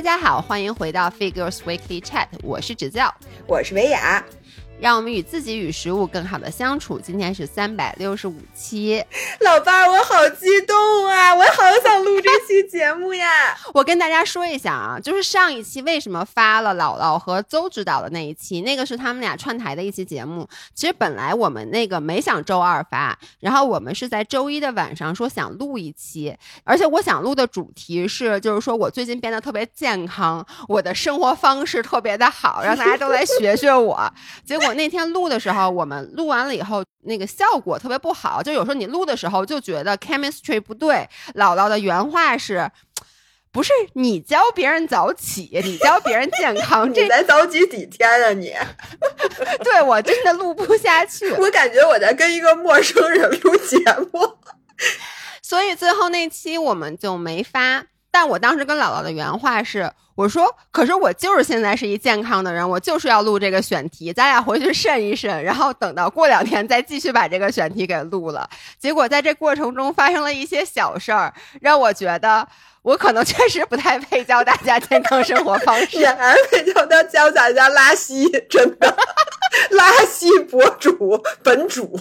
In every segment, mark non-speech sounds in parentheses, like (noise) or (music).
大家好，欢迎回到 Figures Weekly Chat，我是指教，我是维雅。让我们与自己与食物更好的相处。今天是三百六十五期，(laughs) 老伴儿，我好激动啊！我好想录这期节目呀！(laughs) 我跟大家说一下啊，就是上一期为什么发了姥姥和邹指导的那一期，那个是他们俩串台的一期节目。其实本来我们那个没想周二发，然后我们是在周一的晚上说想录一期，而且我想录的主题是，就是说我最近变得特别健康，我的生活方式特别的好，让大家都来学学我。结果。那天录的时候，我们录完了以后，那个效果特别不好。就有时候你录的时候就觉得 chemistry 不对。姥姥的原话是：“不是你教别人早起，你教别人健康，(laughs) 你才早起几天啊？你？(laughs) 对我真的录不下去。(laughs) 我感觉我在跟一个陌生人录节目，所以最后那期我们就没发。但我当时跟姥姥的原话是。我说，可是我就是现在是一健康的人，我就是要录这个选题，咱俩回去慎一慎，然后等到过两天再继续把这个选题给录了。结果在这过程中发生了一些小事儿，让我觉得我可能确实不太配教大家健康生活方式，还配教他教大家拉稀，真的拉稀博主本主。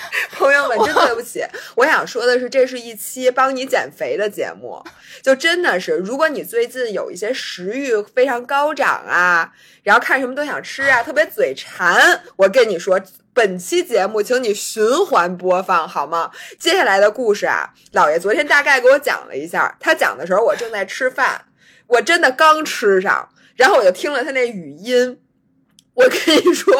(laughs) 朋友们，真对不起，我想说的是，这是一期帮你减肥的节目。就真的是，如果你最近有一些食欲非常高涨啊，然后看什么都想吃啊，特别嘴馋，我跟你说，本期节目请你循环播放好吗？接下来的故事啊，姥爷昨天大概给我讲了一下，他讲的时候我正在吃饭，我真的刚吃上，然后我就听了他那语音。我跟你说，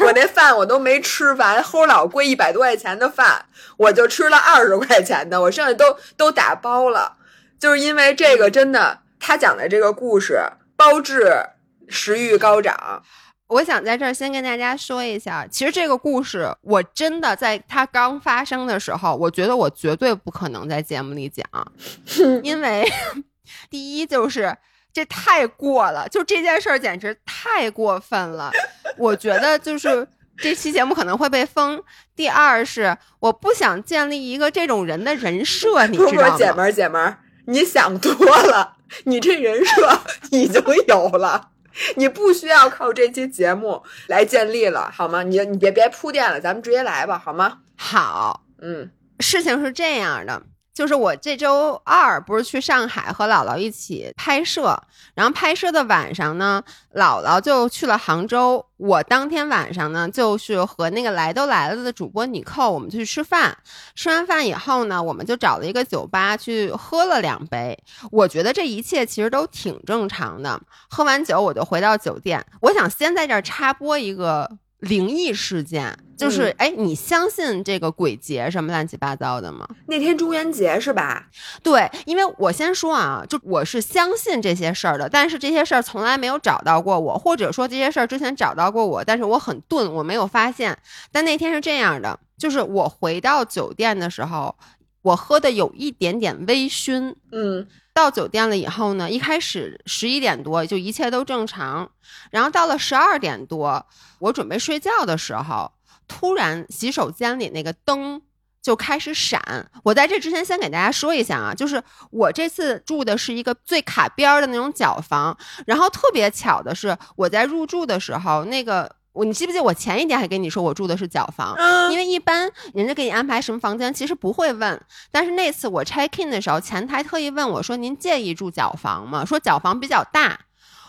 我那饭我都没吃完，齁老贵一百多块钱的饭，我就吃了二十块钱的，我剩下都都打包了，就是因为这个真的，他讲的这个故事包治食欲高涨。我想在这儿先跟大家说一下，其实这个故事我真的在它刚发生的时候，我觉得我绝对不可能在节目里讲，(laughs) 因为 (laughs) 第一就是。这太过了，就这件事儿简直太过分了。我觉得就是这期节目可能会被封。第二是我不想建立一个这种人的人设，你知道吗？姐们儿，姐们儿，你想多了，你这人设已经有了，你不需要靠这期节目来建立了，好吗？你你别别铺垫了，咱们直接来吧，好吗？好，嗯，事情是这样的。就是我这周二不是去上海和姥姥一起拍摄，然后拍摄的晚上呢，姥姥就去了杭州。我当天晚上呢，就是和那个来都来了的主播尼寇，我们去吃饭。吃完饭以后呢，我们就找了一个酒吧去喝了两杯。我觉得这一切其实都挺正常的。喝完酒我就回到酒店。我想先在这儿插播一个。灵异事件就是，哎，你相信这个鬼节什么乱七八糟的吗？那天中元节是吧？对，因为我先说啊，就我是相信这些事儿的，但是这些事儿从来没有找到过我，或者说这些事儿之前找到过我，但是我很钝，我没有发现。但那天是这样的，就是我回到酒店的时候，我喝的有一点点微醺，嗯。到酒店了以后呢，一开始十一点多就一切都正常，然后到了十二点多，我准备睡觉的时候，突然洗手间里那个灯就开始闪。我在这之前先给大家说一下啊，就是我这次住的是一个最卡边儿的那种角房，然后特别巧的是，我在入住的时候那个。我你记不记得我前一天还跟你说我住的是角房？因为一般人家给你安排什么房间，其实不会问。但是那次我 check in 的时候，前台特意问我说：“您介意住角房吗？”说角房比较大。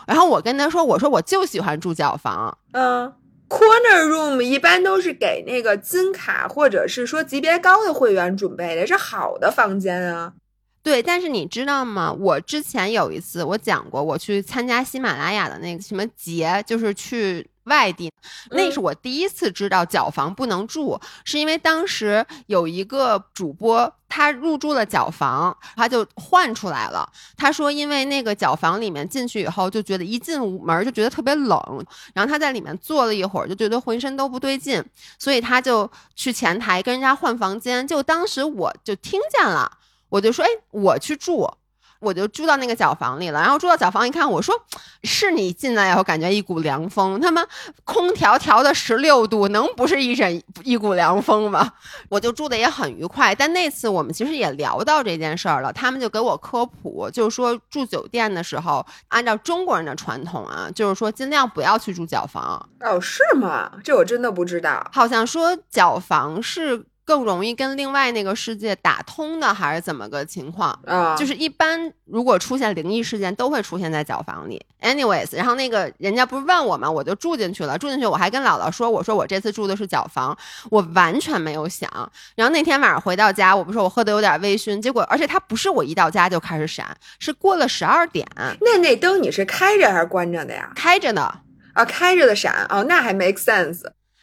然后我跟他说：“我说我就喜欢住角房。”嗯，corner room 一般都是给那个金卡或者是说级别高的会员准备的，是好的房间啊。对，但是你知道吗？我之前有一次我讲过，我去参加喜马拉雅的那个什么节，就是去。外地，那是我第一次知道角房不能住，是因为当时有一个主播他入住了角房，他就换出来了。他说，因为那个角房里面进去以后就觉得一进门就觉得特别冷，然后他在里面坐了一会儿就觉得浑身都不对劲，所以他就去前台跟人家换房间。就当时我就听见了，我就说：“哎，我去住。”我就住到那个角房里了。然后住到角房一看，我说是你进来以后感觉一股凉风，他妈空调调的十六度，能不是一阵一股凉风吗？我就住的也很愉快。但那次我们其实也聊到这件事儿了，他们就给我科普，就是说住酒店的时候，按照中国人的传统啊，就是说尽量不要去住角房。哦，是吗？这我真的不知道。好像说角房是。更容易跟另外那个世界打通的，还是怎么个情况啊？就是一般如果出现灵异事件，都会出现在脚房里。Anyways，然后那个人家不是问我吗？我就住进去了。住进去，我还跟姥姥说：“我说我这次住的是脚房，我完全没有想。”然后那天晚上回到家，我不是说我喝的有点微醺，结果而且它不是我一到家就开始闪，是过了十二点。那那灯你是开着还是关着的呀？开着的啊，开着的闪哦，那还 make sense，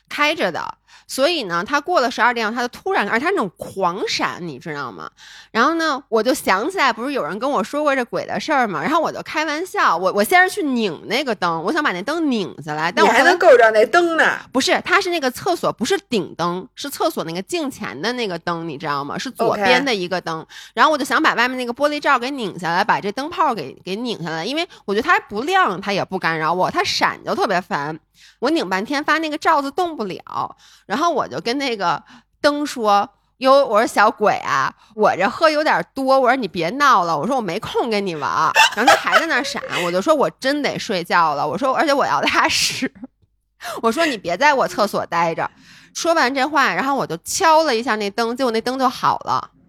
开着的。所以呢，他过了十二点，他就突然，而且他那种狂闪，你知道吗？然后呢，我就想起来，不是有人跟我说过这鬼的事儿吗？然后我就开玩笑，我我先是去拧那个灯，我想把那灯拧下来，但我还能够着那灯呢？不是，它是那个厕所，不是顶灯，是厕所那个镜前的那个灯，你知道吗？是左边的一个灯。然后我就想把外面那个玻璃罩给拧下来，把这灯泡给给拧下来，因为我觉得它不亮，它也不干扰我，它闪就特别烦。我拧半天，发那个罩子动不了，然后我就跟那个灯说：“哟，我说小鬼啊，我这喝有点多，我说你别闹了，我说我没空跟你玩。”然后他还在那闪，我就说：“我真得睡觉了。”我说：“而且我要拉屎。(laughs) ”我说：“你别在我厕所待着。”说完这话，然后我就敲了一下那灯，结果那灯就好了。(laughs)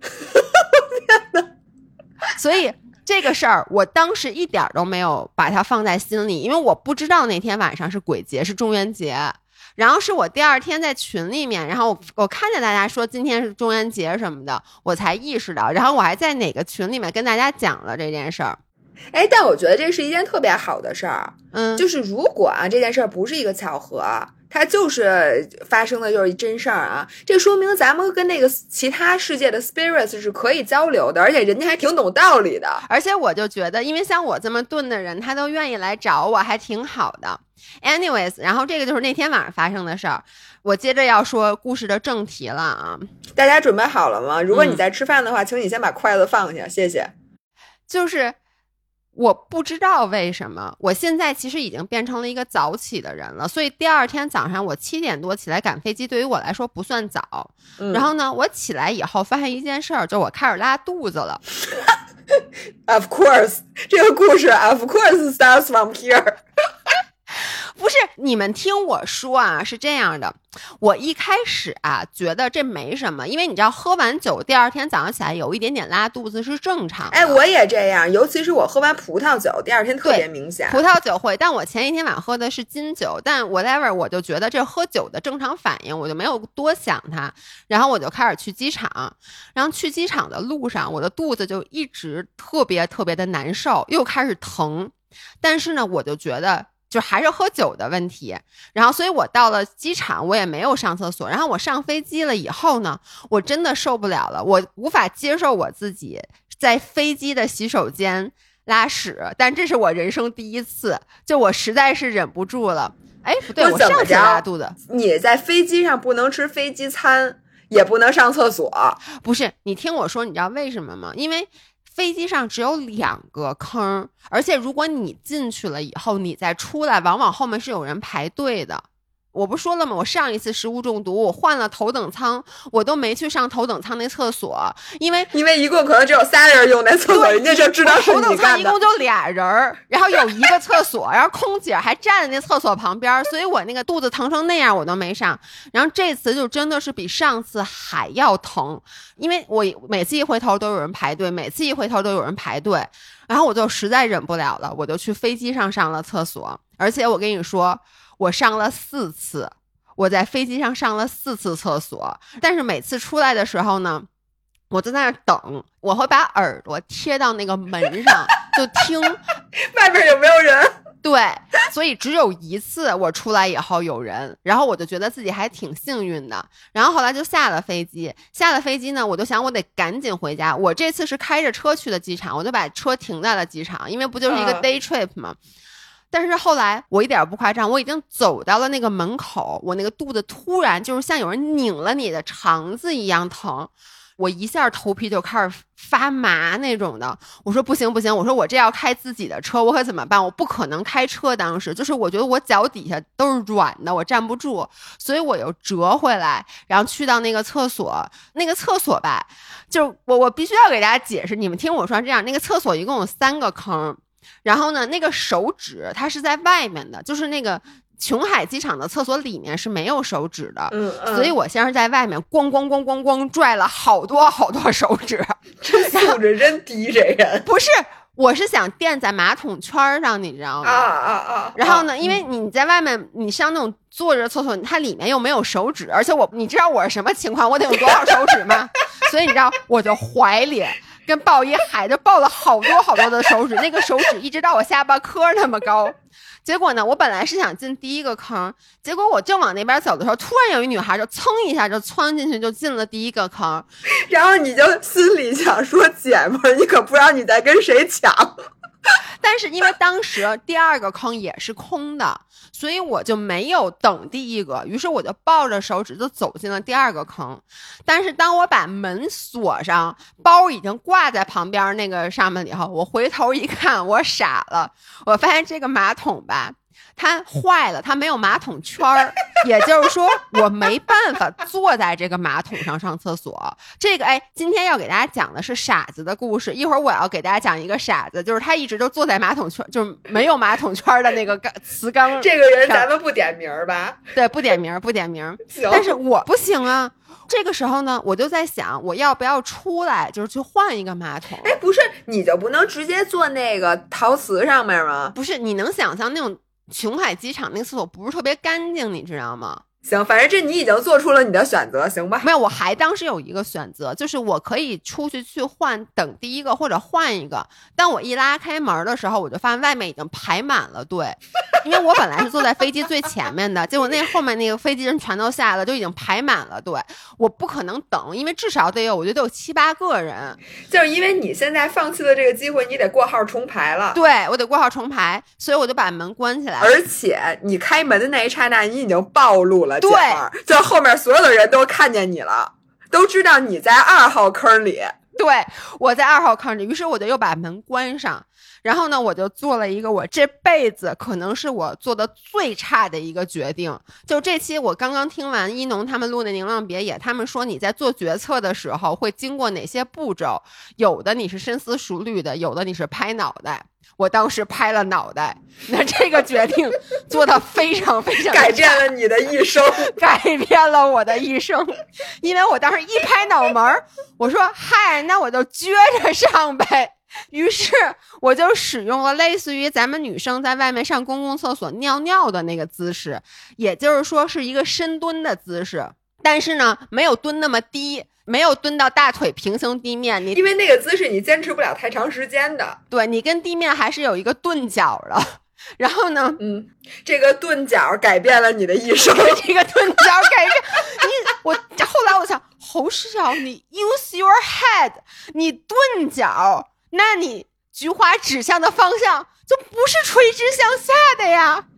天呐，所以。这个事儿，我当时一点都没有把它放在心里，因为我不知道那天晚上是鬼节，是中元节。然后是我第二天在群里面，然后我我看见大家说今天是中元节什么的，我才意识到。然后我还在哪个群里面跟大家讲了这件事儿。哎，但我觉得这是一件特别好的事儿。嗯，就是如果啊这件事儿不是一个巧合。它就是发生的就是真事儿啊！这说明咱们跟那个其他世界的 spirits 是可以交流的，而且人家还挺懂道理的。而且我就觉得，因为像我这么钝的人，他都愿意来找我，还挺好的。Anyways，然后这个就是那天晚上发生的事儿。我接着要说故事的正题了啊！大家准备好了吗？如果你在吃饭的话，请你先把筷子放下，谢谢。就是。我不知道为什么，我现在其实已经变成了一个早起的人了，所以第二天早上我七点多起来赶飞机，对于我来说不算早。然后呢，我起来以后发现一件事儿，就我开始拉肚子了。(laughs) Of course，这个故事 Of course starts from here。(laughs) 不是你们听我说啊，是这样的，我一开始啊觉得这没什么，因为你知道喝完酒第二天早上起来有一点点拉肚子是正常的。哎，我也这样，尤其是我喝完葡萄酒，第二天特别明显。葡萄酒会，但我前一天晚上喝的是金酒，但 whatever，我就觉得这喝酒的正常反应，我就没有多想它。然后我就开始去机场，然后去机场的路上，我的肚子就一直特别特别的难受，又开始疼，但是呢，我就觉得。就还是喝酒的问题，然后所以我到了机场，我也没有上厕所。然后我上飞机了以后呢，我真的受不了了，我无法接受我自己在飞机的洗手间拉屎，但这是我人生第一次，就我实在是忍不住了。哎，不对，我上次拉肚子。你在飞机上不能吃飞机餐，也不能上厕所。不是，你听我说，你知道为什么吗？因为。飞机上只有两个坑，而且如果你进去了以后，你再出来，往往后面是有人排队的。我不说了吗？我上一次食物中毒，我换了头等舱，我都没去上头等舱那厕所，因为因为一共可能只有仨人用那厕所，人家就知道是头等舱一共就俩人儿，然后有一个厕所，然后空姐还站在那厕所旁边，所以我那个肚子疼成那样，我都没上。然后这次就真的是比上次还要疼，因为我每次一回头都有人排队，每次一回头都有人排队，然后我就实在忍不了了，我就去飞机上上了厕所，而且我跟你说。我上了四次，我在飞机上上了四次厕所，但是每次出来的时候呢，我就在那等，我会把耳朵贴到那个门上，就听 (laughs) 外面有没有人。(laughs) 对，所以只有一次我出来以后有人，然后我就觉得自己还挺幸运的。然后后来就下了飞机，下了飞机呢，我就想我得赶紧回家。我这次是开着车去的机场，我就把车停在了机场，因为不就是一个 day trip 吗？但是后来我一点不夸张，我已经走到了那个门口，我那个肚子突然就是像有人拧了你的肠子一样疼，我一下头皮就开始发麻那种的。我说不行不行，我说我这要开自己的车，我可怎么办？我不可能开车，当时就是我觉得我脚底下都是软的，我站不住，所以我又折回来，然后去到那个厕所，那个厕所吧，就是我我必须要给大家解释，你们听我说这样，那个厕所一共有三个坑，然后呢，那个手指它是在外面的，就是那个。琼海机场的厕所里面是没有手指的，嗯，所以我先是在外面咣咣咣咣咣拽了好多好多手指，(laughs) 这素质真低，这人不是，我是想垫在马桶圈上，你知道吗？啊啊啊！然后呢，因为你在外面，你上那种坐着厕所，它里面又没有手指，而且我，你知道我是什么情况？我得用多少手指吗？(laughs) 所以你知道，我就怀里跟抱一孩子抱了好多好多的手指，那个手指一直到我下巴颏那么高。结果呢，我本来是想进第一个坑，结果我正往那边走的时候，突然有一女孩就噌一下就窜进去，就进了第一个坑。然后你就心里想说：“姐们，你可不知道你在跟谁抢。” (laughs) 但是因为当时第二个坑也是空的，所以我就没有等第一个，于是我就抱着手指就走进了第二个坑。但是当我把门锁上，包已经挂在旁边那个上面以后，我回头一看，我傻了，我发现这个马桶吧。它坏了，它没有马桶圈儿，也就是说我没办法坐在这个马桶上上厕所。这个哎，今天要给大家讲的是傻子的故事。一会儿我要给大家讲一个傻子，就是他一直都坐在马桶圈，就是没有马桶圈的那个缸瓷缸。这个人咱们不点名吧？对，不点名，不点名。(laughs) 但是我不行啊。这个时候呢，我就在想，我要不要出来，就是去换一个马桶？哎，不是，你就不能直接坐那个陶瓷上面吗？不是，你能想象那种？琼海机场那个厕所不是特别干净，你知道吗？行，反正这你已经做出了你的选择，行吧？没有，我还当时有一个选择，就是我可以出去去换等第一个或者换一个。但我一拉开门的时候，我就发现外面已经排满了队，因为我本来是坐在飞机最前面的，结果那后面那个飞机人全都下来了，就已经排满了队。我不可能等，因为至少得有，我觉得有七八个人。就是因为你现在放弃了这个机会，你得过号重排了。对，我得过号重排，所以我就把门关起来。而且你开门的那一刹那，你已经暴露了。对，就后面所有的人都看见你了，都知道你在二号坑里。对，我在二号坑里，于是我就又把门关上，然后呢，我就做了一个我这辈子可能是我做的最差的一个决定。就这期我刚刚听完一农他们录的《宁浪别野》，他们说你在做决策的时候会经过哪些步骤？有的你是深思熟虑的，有的你是拍脑袋。我当时拍了脑袋，那这个决定做的非常非常改变了你的一生，改变了我的一生，因为我当时一拍脑门儿，我说嗨，那我就撅着上呗。(laughs) 于是我就使用了类似于咱们女生在外面上公共厕所尿尿的那个姿势，也就是说是一个深蹲的姿势，但是呢没有蹲那么低。没有蹲到大腿平行地面，你因为那个姿势你坚持不了太长时间的。对你跟地面还是有一个钝角的。然后呢，嗯，这个钝角改变了你的一生。(laughs) 这个钝角改变你，我后来我想，侯世尧，你 use your head，你顿脚，那你菊花指向的方向就不是垂直向下的呀？(laughs)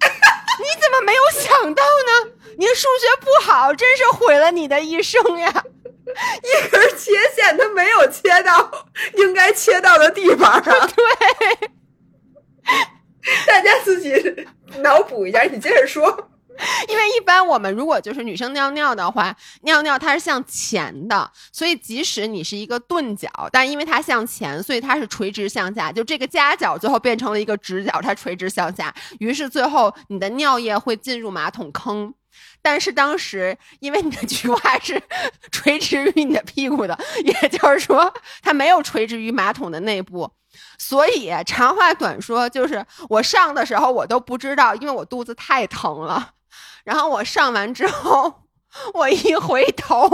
你怎么没有想到呢？你数学不好，真是毁了你的一生呀！一根切线，它没有切到应该切到的地方上。(laughs) 对，大家自己脑补一下。你接着说。(laughs) 因为一般我们如果就是女生尿尿的话，尿尿它是向前的，所以即使你是一个钝角，但因为它向前，所以它是垂直向下。就这个夹角最后变成了一个直角，它垂直向下，于是最后你的尿液会进入马桶坑。但是当时，因为你的菊花是 (laughs) 垂直于你的屁股的，也就是说，它没有垂直于马桶的内部，所以长话短说，就是我上的时候我都不知道，因为我肚子太疼了。然后我上完之后，我一回头，(laughs) 我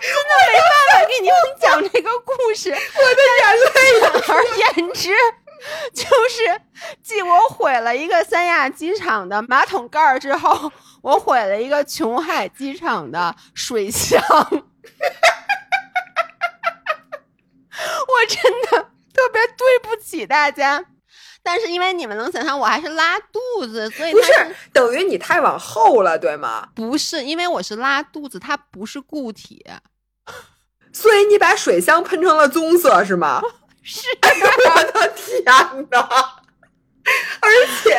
真的没办法给你们讲这个故事，(laughs) 我的眼泪。简而言之。就是继我毁了一个三亚机场的马桶盖儿之后，我毁了一个琼海机场的水箱。(laughs) 我真的特别对不起大家。但是因为你们能想象我还是拉肚子，所以不它是等于你太往后了，对吗？不是因为我是拉肚子，它不是固体。所以你把水箱喷成了棕色是吗？(laughs) 是我的天哪！而且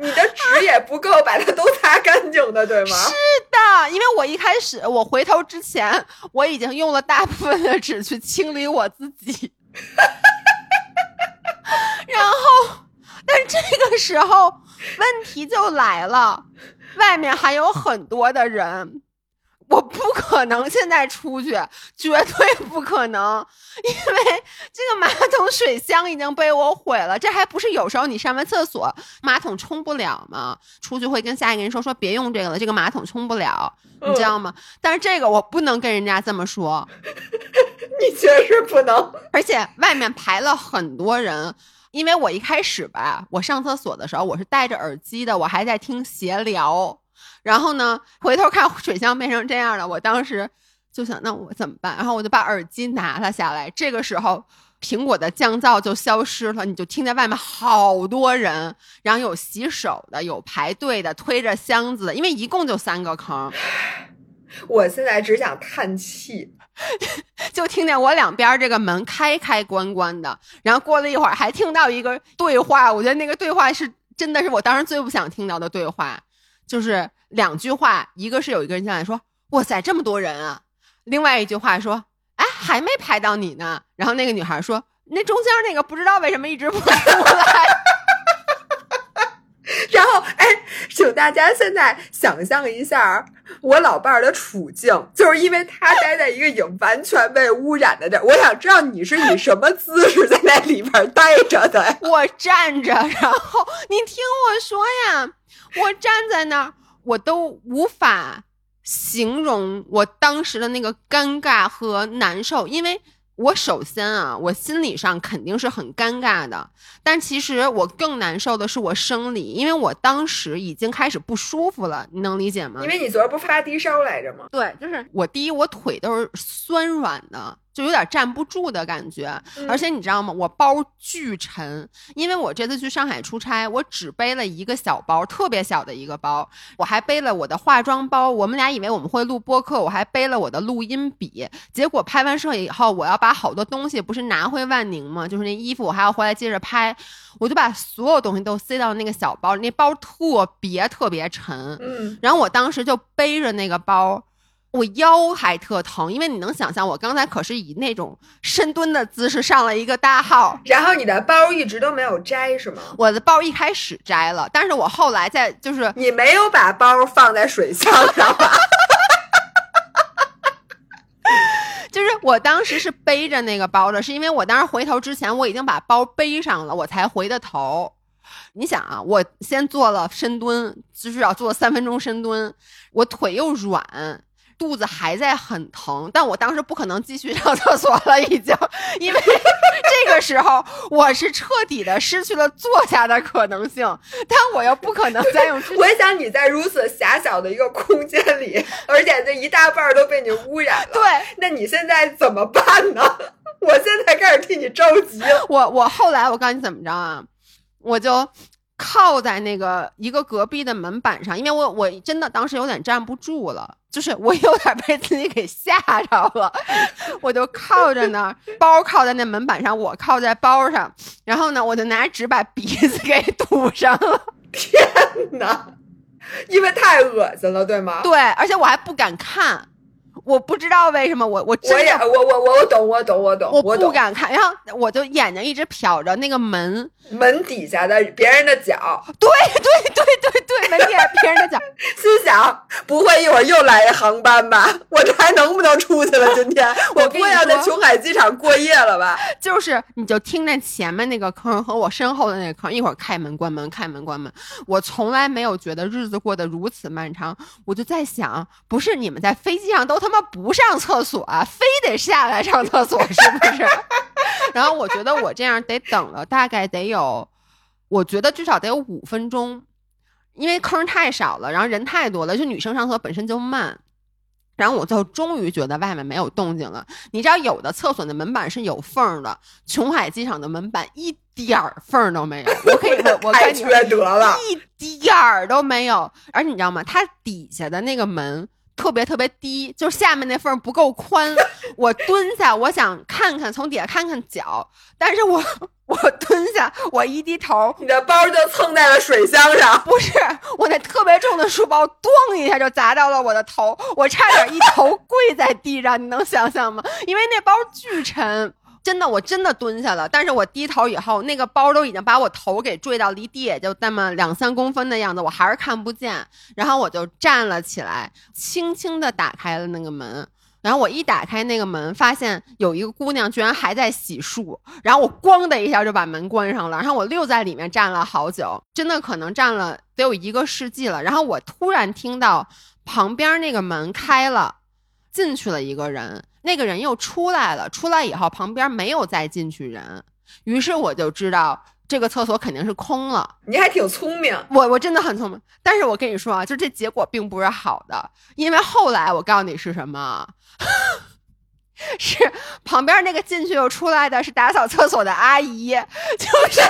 你的纸也不够把它都擦干净的，对吗？是的，因为我一开始我回头之前，我已经用了大部分的纸去清理我自己，(laughs) 然后，但这个时候问题就来了，外面还有很多的人。我不可能现在出去，绝对不可能，因为这个马桶水箱已经被我毁了。这还不是有时候你上完厕所马桶冲不了吗？出去会跟下一个人说说别用这个了，这个马桶冲不了，你知道吗？但是这个我不能跟人家这么说，(laughs) 你确实不能。而且外面排了很多人，因为我一开始吧，我上厕所的时候我是戴着耳机的，我还在听闲聊。然后呢，回头看水箱变成这样了，我当时就想，那我怎么办？然后我就把耳机拿了下来。这个时候，苹果的降噪就消失了，你就听见外面好多人，然后有洗手的，有排队的，推着箱子的，因为一共就三个坑。我现在只想叹气，(laughs) 就听见我两边这个门开开关关的，然后过了一会儿还听到一个对话，我觉得那个对话是真的是我当时最不想听到的对话，就是两句话，一个是有一个人进来说：“哇塞，这么多人啊！”另外一句话说：“哎，还没排到你呢。”然后那个女孩说：“那中间那个不知道为什么一直不 (laughs) 出来。(laughs) ”然后，哎，请大家现在想象一下我老伴儿的处境，就是因为他待在一个已经完全被污染的地儿。我想知道你是以什么姿势在那里边待着的？我站着，然后你听我说呀，我站在那儿，我都无法形容我当时的那个尴尬和难受，因为。我首先啊，我心理上肯定是很尴尬的，但其实我更难受的是我生理，因为我当时已经开始不舒服了，你能理解吗？因为你昨儿不发低烧来着吗？对，就是我第一，我腿都是酸软的。就有点站不住的感觉，而且你知道吗？我包巨沉，因为我这次去上海出差，我只背了一个小包，特别小的一个包，我还背了我的化妆包。我们俩以为我们会录播客，我还背了我的录音笔。结果拍完摄以后，我要把好多东西不是拿回万宁吗？就是那衣服，我还要回来接着拍，我就把所有东西都塞到那个小包里。那包特别特别沉，嗯，然后我当时就背着那个包。我腰还特疼，因为你能想象，我刚才可是以那种深蹲的姿势上了一个大号。然后你的包一直都没有摘，是吗？我的包一开始摘了，但是我后来在就是你没有把包放在水箱上吧？就是我当时是背着那个包的，是因为我当时回头之前我已经把包背上了，我才回的头。你想啊，我先做了深蹲，至少做了三分钟深蹲，我腿又软。肚子还在很疼，但我当时不可能继续上厕所了，已经，因为 (laughs) 这个时候我是彻底的失去了坐下的可能性，但我又不可能再用。我想你在如此狭小的一个空间里，而且这一大半都被你污染了，对，那你现在怎么办呢？我现在开始替你着急。我我后来我告诉你怎么着啊，我就靠在那个一个隔壁的门板上，因为我我真的当时有点站不住了。就是我有点被自己给吓着了，(laughs) 我就靠着那包靠在那门板上，我靠在包上，然后呢，我就拿纸把鼻子给堵上了。(laughs) 天哪！因为太恶心了，对吗？对，而且我还不敢看。我不知道为什么，我我我也我我我我懂我懂我懂，我不敢看，然后我就眼睛一直瞟着那个门门底下的别人的脚，对对对对对，门底下别人的脚，(laughs) 心想不会一会儿又来一航班吧？我这还能不能出去了？今天 (laughs) 我不会要在琼海机场过夜了吧？(laughs) 就是你就听见前面那个坑和我身后的那个坑，一会儿开门关门开门关门，我从来没有觉得日子过得如此漫长。我就在想，不是你们在飞机上都他妈。不上厕所，啊非得下来上厕所，(laughs) 是不是？然后我觉得我这样得等了大概得有，我觉得至少得有五分钟，因为坑太少了，然后人太多了，就女生上厕所本身就慢。然后我最后终于觉得外面没有动静了。你知道有的厕所的门板是有缝的，琼海机场的门板一点儿缝都没有。我可以，我我 (laughs) 太缺德了。一点儿都没有。而你知道吗？它底下的那个门特别特别低，就是下面那缝不够宽。我蹲下，我想看看从底下看看脚，但是我我蹲下，我一低头，你的包就蹭在了水箱上，不是我那特别重的书包，咣一下就砸到了我的头，我差点一头跪在地上，你能想象吗？因为那包巨沉。真的，我真的蹲下了，但是我低头以后，那个包都已经把我头给坠到离地也就那么两三公分的样子，我还是看不见。然后我就站了起来，轻轻地打开了那个门。然后我一打开那个门，发现有一个姑娘居然还在洗漱，然后我咣的一下就把门关上了。然后我又在里面站了好久，真的可能站了得有一个世纪了。然后我突然听到旁边那个门开了，进去了一个人。那个人又出来了，出来以后旁边没有再进去人，于是我就知道这个厕所肯定是空了。你还挺聪明，我我真的很聪明，但是我跟你说啊，就这结果并不是好的，因为后来我告诉你是什么，(laughs) 是旁边那个进去又出来的是打扫厕所的阿姨，就是，(laughs)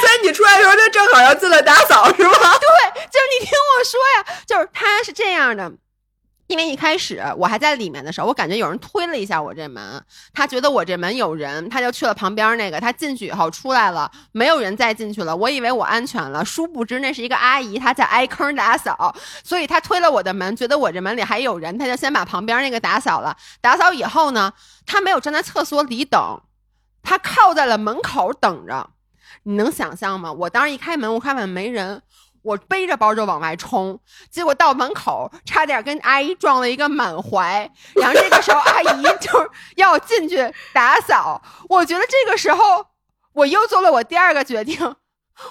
所以你出来的时候就正好要进来打扫是吗？对，就是你听我说呀，就是他是这样的。因为一开始我还在里面的时候，我感觉有人推了一下我这门，他觉得我这门有人，他就去了旁边那个。他进去以后出来了，没有人再进去了。我以为我安全了，殊不知那是一个阿姨，她在挨坑打扫，所以她推了我的门，觉得我这门里还有人，她就先把旁边那个打扫了。打扫以后呢，她没有站在厕所里等，她靠在了门口等着。你能想象吗？我当时一开门，我看外面没人。我背着包就往外冲，结果到门口差点跟阿姨撞了一个满怀。然后这个时候阿姨 (laughs) 就是要进去打扫，我觉得这个时候我又做了我第二个决定，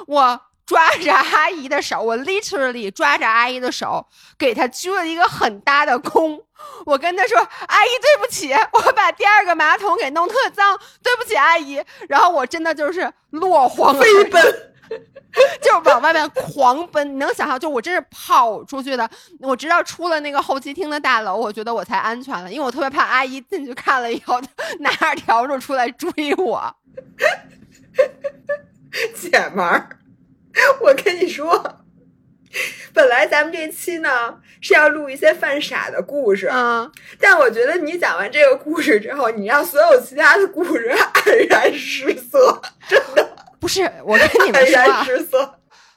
我抓着阿姨的手，我 literally 抓着阿姨的手，给她鞠了一个很大的躬。我跟她说：“阿姨，对不起，我把第二个马桶给弄特脏，对不起，阿姨。”然后我真的就是落荒飞奔。(laughs) 就是往外面狂奔，你能想象？就我真是跑出去的。我直到出了那个候机厅的大楼，我觉得我才安全了，因为我特别怕阿姨进去看了以后拿着笤帚出来追我。姐们儿，我跟你说，本来咱们这期呢是要录一些犯傻的故事，嗯，但我觉得你讲完这个故事之后，你让所有其他的故事黯然失色，真的。不是，我跟你们 (laughs) 说，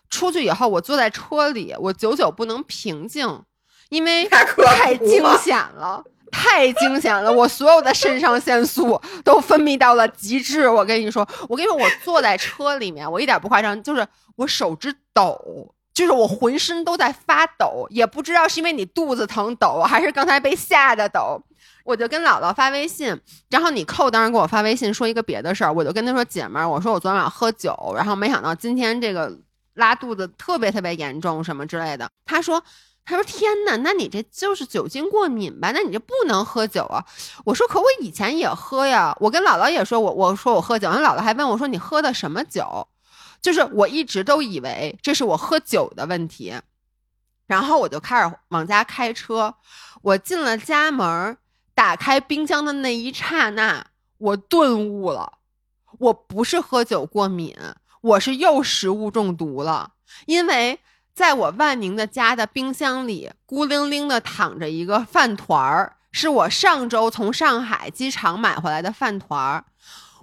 出去以后，我坐在车里，我久久不能平静，因为太惊险了，太惊险了，我所有的肾上腺素都分泌到了极致。我跟你说，我跟你说，我坐在车里面，我一点不夸张，就是我手指抖，就是我浑身都在发抖，也不知道是因为你肚子疼抖，还是刚才被吓的抖。我就跟姥姥发微信，然后你扣当时给我发微信说一个别的事儿，我就跟他说姐们儿，我说我昨天晚上喝酒，然后没想到今天这个拉肚子特别特别严重什么之类的。他说他说天哪，那你这就是酒精过敏吧？那你这不能喝酒啊！我说可我以前也喝呀，我跟姥姥也说我我说我喝酒，然后姥姥还问我说你喝的什么酒？就是我一直都以为这是我喝酒的问题，然后我就开始往家开车，我进了家门。打开冰箱的那一刹那，我顿悟了，我不是喝酒过敏，我是又食物中毒了。因为在我万宁的家的冰箱里，孤零零的躺着一个饭团儿，是我上周从上海机场买回来的饭团儿，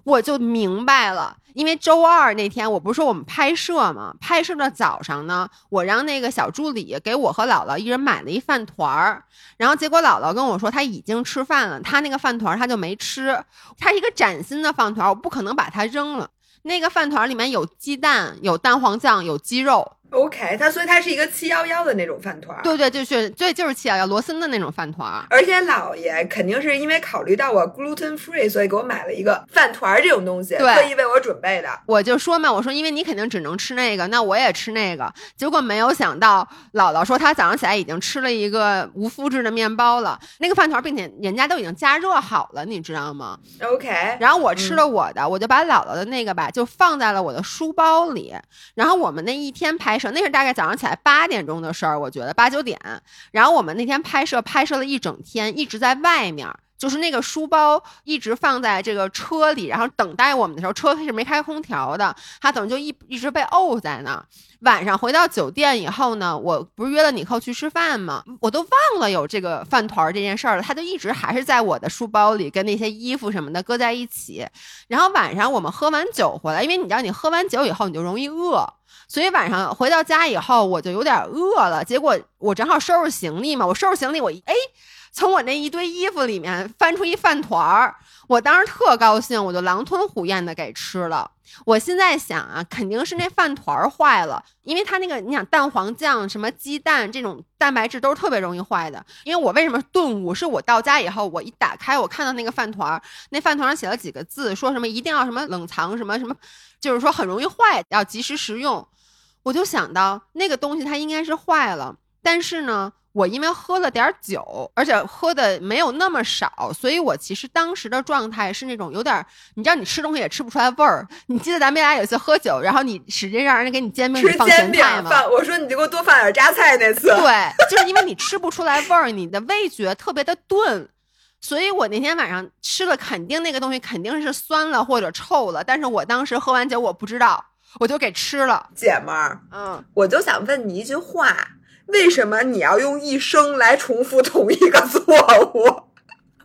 我就明白了。因为周二那天，我不是说我们拍摄吗？拍摄的早上呢，我让那个小助理给我和姥姥一人买了一饭团儿，然后结果姥姥跟我说她已经吃饭了，她那个饭团儿她就没吃，它一个崭新的饭团儿，我不可能把它扔了。那个饭团里面有鸡蛋，有蛋黄酱，有鸡肉。OK，它所以它是一个七幺幺的那种饭团。对对，就是对，就是七幺幺罗森的那种饭团。而且姥爷肯定是因为考虑到我 gluten free，所以给我买了一个饭团这种东西，特意为我准备的。我就说嘛，我说因为你肯定只能吃那个，那我也吃那个。结果没有想到，姥姥说她早上起来已经吃了一个无麸质的面包了，那个饭团，并且人家都已经加热好了，你知道吗？OK。然后我吃了我的，我就把姥姥的那个吧，就放在了我的书包里。然后我们那一天拍。那是大概早上起来八点钟的事儿，我觉得八九点。然后我们那天拍摄，拍摄了一整天，一直在外面，就是那个书包一直放在这个车里，然后等待我们的时候，车是没开空调的，它等于就一一直被沤在那儿。晚上回到酒店以后呢，我不是约了你后去吃饭吗？我都忘了有这个饭团这件事儿了，他就一直还是在我的书包里，跟那些衣服什么的搁在一起。然后晚上我们喝完酒回来，因为你知道你喝完酒以后你就容易饿，所以晚上回到家以后我就有点饿了。结果我正好收拾行李嘛，我收拾行李，我哎，从我那一堆衣服里面翻出一饭团儿，我当时特高兴，我就狼吞虎咽的给吃了。我现在想啊，肯定是那饭团儿坏了，因为它那个你想蛋黄酱、什么鸡蛋这种蛋白质都是特别容易坏的。因为我为什么顿悟？是我到家以后，我一打开，我看到那个饭团儿，那饭团上写了几个字，说什么一定要什么冷藏什么什么，就是说很容易坏，要及时食用。我就想到那个东西它应该是坏了，但是呢。我因为喝了点酒，而且喝的没有那么少，所以我其实当时的状态是那种有点，你知道，你吃东西也吃不出来味儿。你记得咱们俩有一次喝酒，然后你使劲让人家给你煎饼里放咸菜吗？我说你就给我多放点榨菜那次。对，就是因为你吃不出来味儿，你的味觉特别的钝，所以我那天晚上吃了，肯定那个东西肯定是酸了或者臭了。但是我当时喝完酒，我不知道，我就给吃了。姐们儿，嗯，我就想问你一句话。为什么你要用一生来重复同一个错误？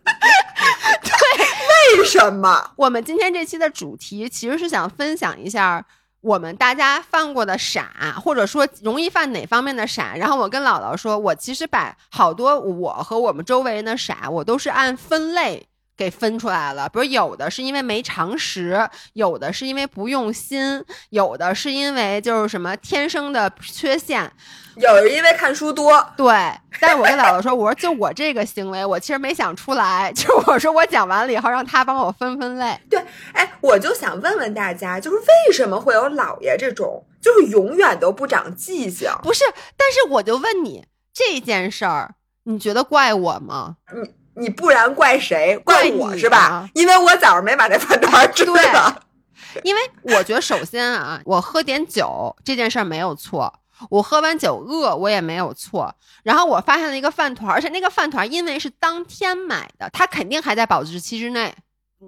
(laughs) 对，为什么？我们今天这期的主题其实是想分享一下我们大家犯过的傻，或者说容易犯哪方面的傻。然后我跟姥姥说，我其实把好多我和我们周围人的傻，我都是按分类。给分出来了，比如有的是因为没常识，有的是因为不用心，有的是因为就是什么天生的缺陷，有的因为看书多。对，但是我跟姥姥说，我说就我这个行为，我其实没想出来，就我说我讲完了以后，让他帮我分分类。对，哎，我就想问问大家，就是为什么会有姥爷这种，就是永远都不长记性？不是，但是我就问你这件事儿，你觉得怪我吗？你。你不然怪谁？怪我是吧？因为我早上没把这饭团吃了。(laughs) 因为我觉得，首先啊，我喝点酒这件事儿没有错，我喝完酒饿我也没有错。然后我发现了一个饭团，而且那个饭团因为是当天买的，它肯定还在保质期之内。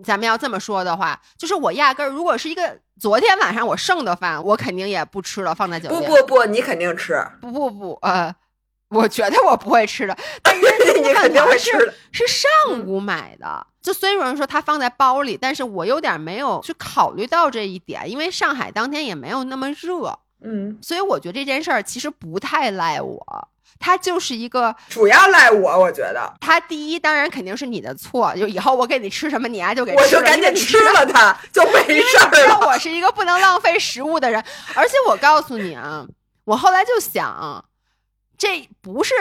咱们要这么说的话，就是我压根儿如果是一个昨天晚上我剩的饭，我肯定也不吃了，放在酒店。不不不，你肯定吃。不不不，呃。我觉得我不会吃的，但是 (laughs) 你肯定会吃的。是上午买的，就虽然说它放在包里，但是我有点没有去考虑到这一点，因为上海当天也没有那么热，嗯，所以我觉得这件事儿其实不太赖我，他就是一个主要赖我。我觉得他第一当然肯定是你的错，就以后我给你吃什么，你啊就给我就赶紧吃了它就没事儿了。我是一个不能浪费食物的人，而且我告诉你啊，我后来就想。这不是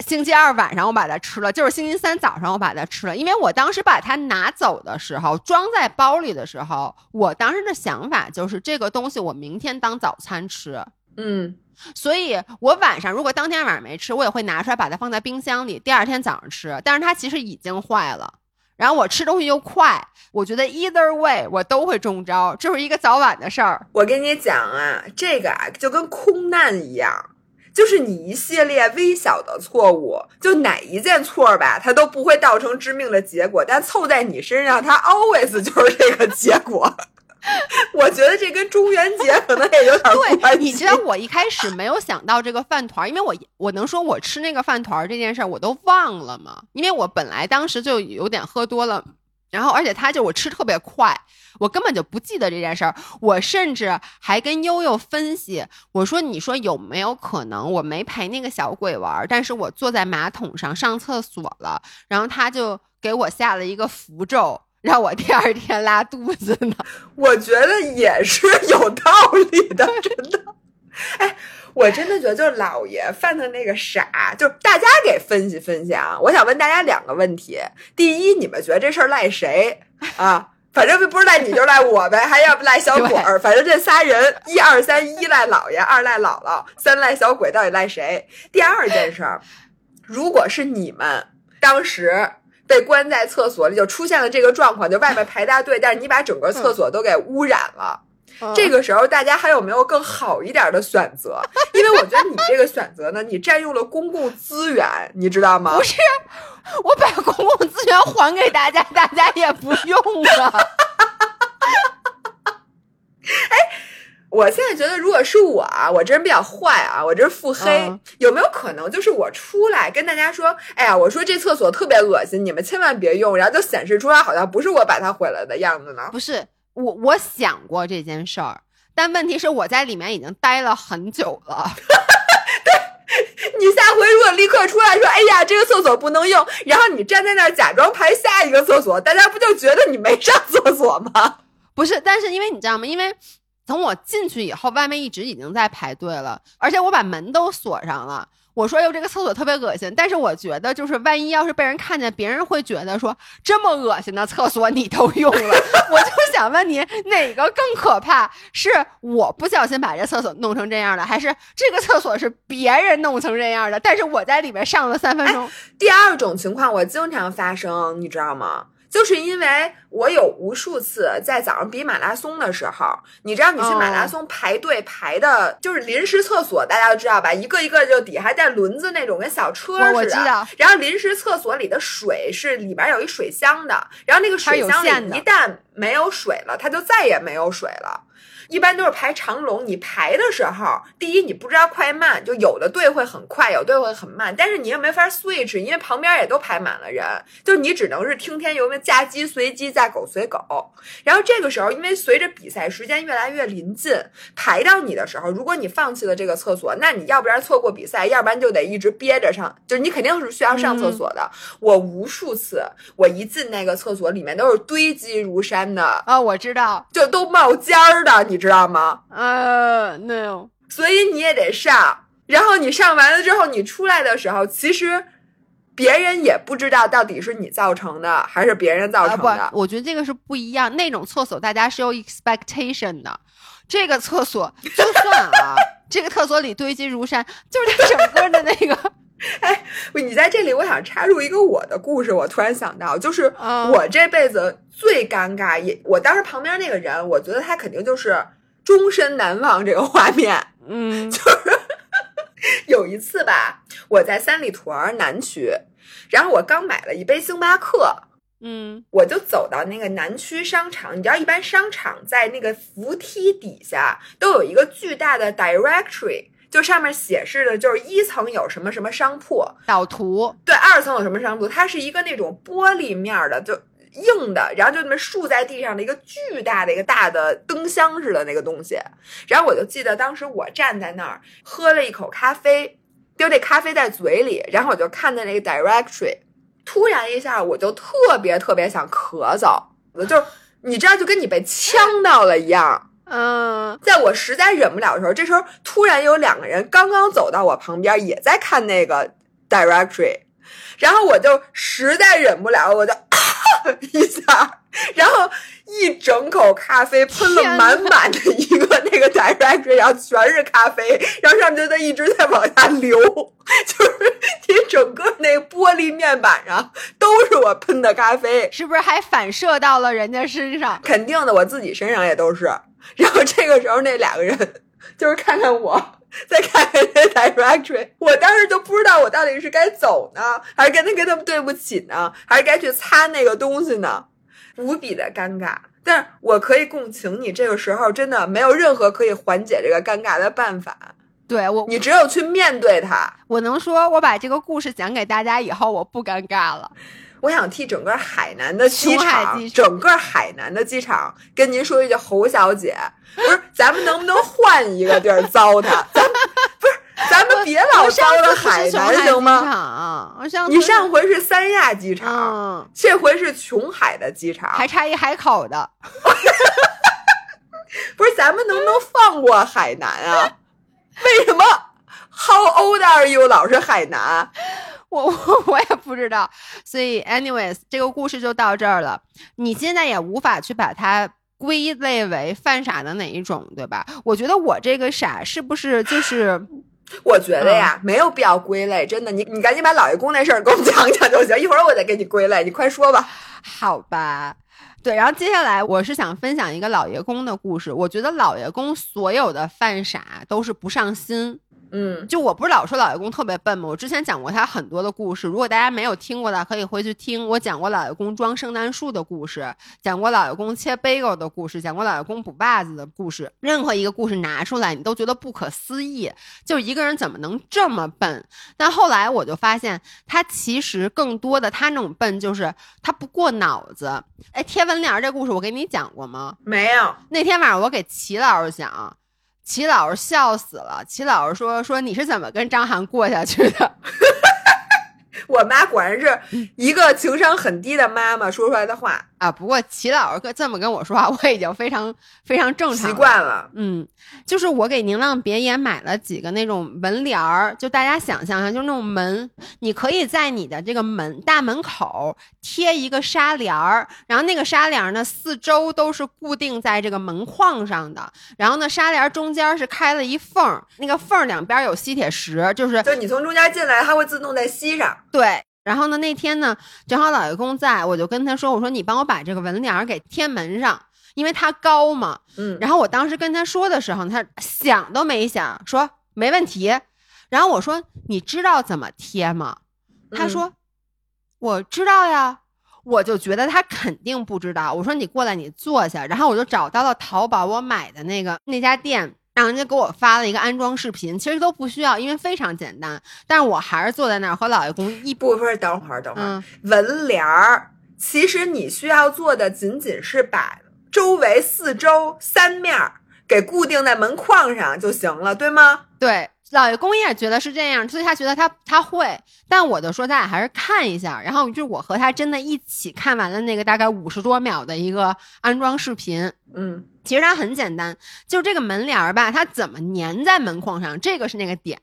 星期二晚上我把它吃了，就是星期三早上我把它吃了。因为我当时把它拿走的时候，装在包里的时候，我当时的想法就是这个东西我明天当早餐吃。嗯，所以我晚上如果当天晚上没吃，我也会拿出来把它放在冰箱里，第二天早上吃。但是它其实已经坏了，然后我吃东西又快，我觉得 either way 我都会中招，这是一个早晚的事儿。我跟你讲啊，这个啊就跟空难一样。就是你一系列微小的错误，就哪一件错吧，它都不会造成致命的结果，但凑在你身上，它 always 就是这个结果。(laughs) 我觉得这跟中元节可能也有点关系。你知道我一开始没有想到这个饭团，因为我我能说我吃那个饭团这件事儿我都忘了吗？因为我本来当时就有点喝多了。然后，而且他就我吃特别快，我根本就不记得这件事儿。我甚至还跟悠悠分析，我说：“你说有没有可能我没陪那个小鬼玩，但是我坐在马桶上上厕所了，然后他就给我下了一个符咒，让我第二天拉肚子呢？” (laughs) 我觉得也是有道理的，真的。(laughs) 哎。我真的觉得，就是老爷犯的那个傻，就是大家给分析分析啊！我想问大家两个问题：第一，你们觉得这事儿赖谁啊？反正不是赖你就赖我呗，还要不赖小鬼儿？反正这仨人，一二三，一赖老爷，二赖姥姥，三赖小鬼，到底赖谁？第二件事儿，如果是你们当时被关在厕所里，就出现了这个状况，就外面排大队，但是你把整个厕所都给污染了。这个时候大家还有没有更好一点的选择？(laughs) 因为我觉得你这个选择呢，你占用了公共资源，你知道吗？不是，我把公共资源还给大家，大家也不用了。(laughs) 哎，我现在觉得，如果是我啊，我这人比较坏啊，我这是腹黑，嗯有没有可能就是我出来跟大家说，哎呀，我说这厕所特别恶心，你们千万别用，然后就显示出来好像不是我把它毁了的样子呢？不是我，我想过这件事儿，但问题是我在里面已经待了很久了。(laughs) 对你下回如果立刻出来说，哎呀，这个厕所不能用，然后你站在那儿假装排下一个厕所，大家不就觉得你没上厕所吗？(laughs) 不是，但是因为你知道吗？因为从我进去以后，外面一直已经在排队了，而且我把门都锁上了。我说哟，这个厕所特别恶心，但是我觉得就是万一要是被人看见，别人会觉得说这么恶心的厕所你都用了，(laughs) 我就想问你哪个更可怕？是我不小心把这厕所弄成这样的，还是这个厕所是别人弄成这样的？但是我在里面上了三分钟，第二种情况我经常发生，你知道吗？就是因为我有无数次在早上比马拉松的时候，你知道你去马拉松排队排的，就是临时厕所，大家都知道吧？一个一个就底下还带轮子那种，跟小车似的。我我知道。然后临时厕所里的水是里边有一水箱的，然后那个水箱里一旦没有水了，它就再也没有水了。一般都是排长龙，你排的时候，第一你不知道快慢，就有的队会很快，有队会很慢，但是你又没法 switch，因为旁边也都排满了人，就你只能是听天由命，嫁鸡随鸡，嫁狗随狗。然后这个时候，因为随着比赛时间越来越临近，排到你的时候，如果你放弃了这个厕所，那你要不然错过比赛，要不然就得一直憋着上，就是你肯定是需要上厕所的。我无数次，我一进那个厕所，里面都是堆积如山的，啊、我知道，就都冒尖儿的，你知道吗？呃，no，所以你也得上。然后你上完了之后，你出来的时候，其实别人也不知道到底是你造成的还是别人造啊成的。不，我觉得这个是不一样。那种厕所大家是有 expectation 的，这个厕所就算啊，(laughs) 这个厕所里堆积如山，就是它整个的那个，(laughs) 你在这里，我想插入一个我的故事。我突然想到，就是嗯我这辈子最尴尬，也我当时旁边那个人，我觉得他肯定就是终身难忘这个画面。嗯 (laughs) 就是有一次吧，我在三里屯儿南区，然后我刚买了一杯星巴克，嗯我就走到那个南区商场，你知道，一般商场在那个扶梯底下都有一个巨大的 directory，就上面显示的就是一层有什么什么商铺，导图，对，二层有什么商铺，它是一个那种玻璃面儿的，就硬的，然后就那么竖在地上的一个巨大的一个大的灯箱似的那个东西。然后我就记得当时我站在那儿喝了一口咖啡，丢那咖啡在嘴里，然后我就看见那个 directory，突然一下我就特别特别想咳嗽，我就你知道就跟你被呛到了一样。嗯。在我实在忍不了的时候，这时候突然有两个人刚刚走到我旁边，也在看那个 directory，然后我就实在忍不了，我就 (coughs) 一下，然后一整口咖啡喷了满满的一个那个 directory，然后全是咖啡，然后上面就在一直在往下流，(laughs) 就是你整个那个玻璃面板上都是我喷的咖啡，是不是还反射到了人家身上？肯定的，我自己身上也都是。然后这个时候那两个人就是看看我，(laughs) 再看看那 directory，我当时就不知道我到底是该走呢，还是跟他跟他们对不起呢，还是该去擦那个东西呢，无比的尴尬。但是我可以共情你，这个时候真的没有任何可以缓解这个尴尬的办法，对我，你只有去面对它。我能说，我把这个故事讲给大家以后，我不尴尬了。我想替整个海南的机场整个海南的机场跟您说一句，侯小姐，不是，咱们能不能换一个地儿糟蹋？咱们不是，(laughs) 咱们别老我上糟蹋次不海南行吗？你上回是三亚机场，嗯，这回是琼海的机场，还差一海口的。(laughs) 不是，咱们能不能放过海南啊？为什么？How old are you？老是海南？我我我也不知道，所以，anyways，这个故事就到这儿了。你现在也无法去把它归类为犯傻的哪一种，对吧？我觉得我这个傻是不是就是 (laughs) 我觉得呀，没有必要归类，真的。你你赶紧把老爷公那事儿给我们讲讲就行，(laughs) 一会儿我再给你归类，你快说吧。好吧？对，然后接下来我是想分享一个老爷公的故事。我觉得老爷公所有的犯傻都是不上心。嗯，就我不是老说老爷公特别笨吗？我之前讲过他很多的故事，如果大家没有听过的，可以回去听。我讲过老爷公装圣诞树的故事，讲过老爷公切 bagel 的故事，讲过老爷公补袜子的故事。任何一个故事拿出来，你都觉得不可思议，就一个人怎么能这么笨？但后来我就发现，他其实更多的他那种笨就是他不过脑子。哎，贴文帘这故事我给你讲过吗？没有。那天晚上我给齐老师讲。齐老师笑死了。齐老师说：“说你是怎么跟张涵过下去的？” (laughs) 我妈果然是一个情商很低的妈妈说出来的话。啊，不过齐老师跟这么跟我说话，我已经非常非常正常习惯了。嗯，就是我给宁浪别野买了几个那种门帘儿，就大家想象一下，就那种门，你可以在你的这个门大门口贴一个纱帘儿，然后那个纱帘呢四周都是固定在这个门框上的，然后呢纱帘中间是开了一缝，那个缝两边有吸铁石，就是就你从中间进来，它会自动再吸上。对。然后呢？那天呢，正好老爷公在，我就跟他说：“我说你帮我把这个门帘给贴门上，因为它高嘛。”嗯。然后我当时跟他说的时候，他想都没想，说没问题。然后我说：“你知道怎么贴吗？”他说：“我知道呀。”我就觉得他肯定不知道。我说：“你过来，你坐下。”然后我就找到了淘宝我买的那个那家店。让人家给我发了一个安装视频，其实都不需要，因为非常简单。但是我还是坐在那儿和老爷公一不不是，等会儿等会儿，纹帘儿，其实你需要做的仅仅是把周围四周三面给固定在门框上就行了，对吗？对。老爷公也觉得是这样，所以他觉得他他会，但我就说咱俩还是看一下。然后就是我和他真的一起看完了那个大概五十多秒的一个安装视频。嗯，其实它很简单，就是这个门帘儿吧，它怎么粘在门框上，这个是那个点。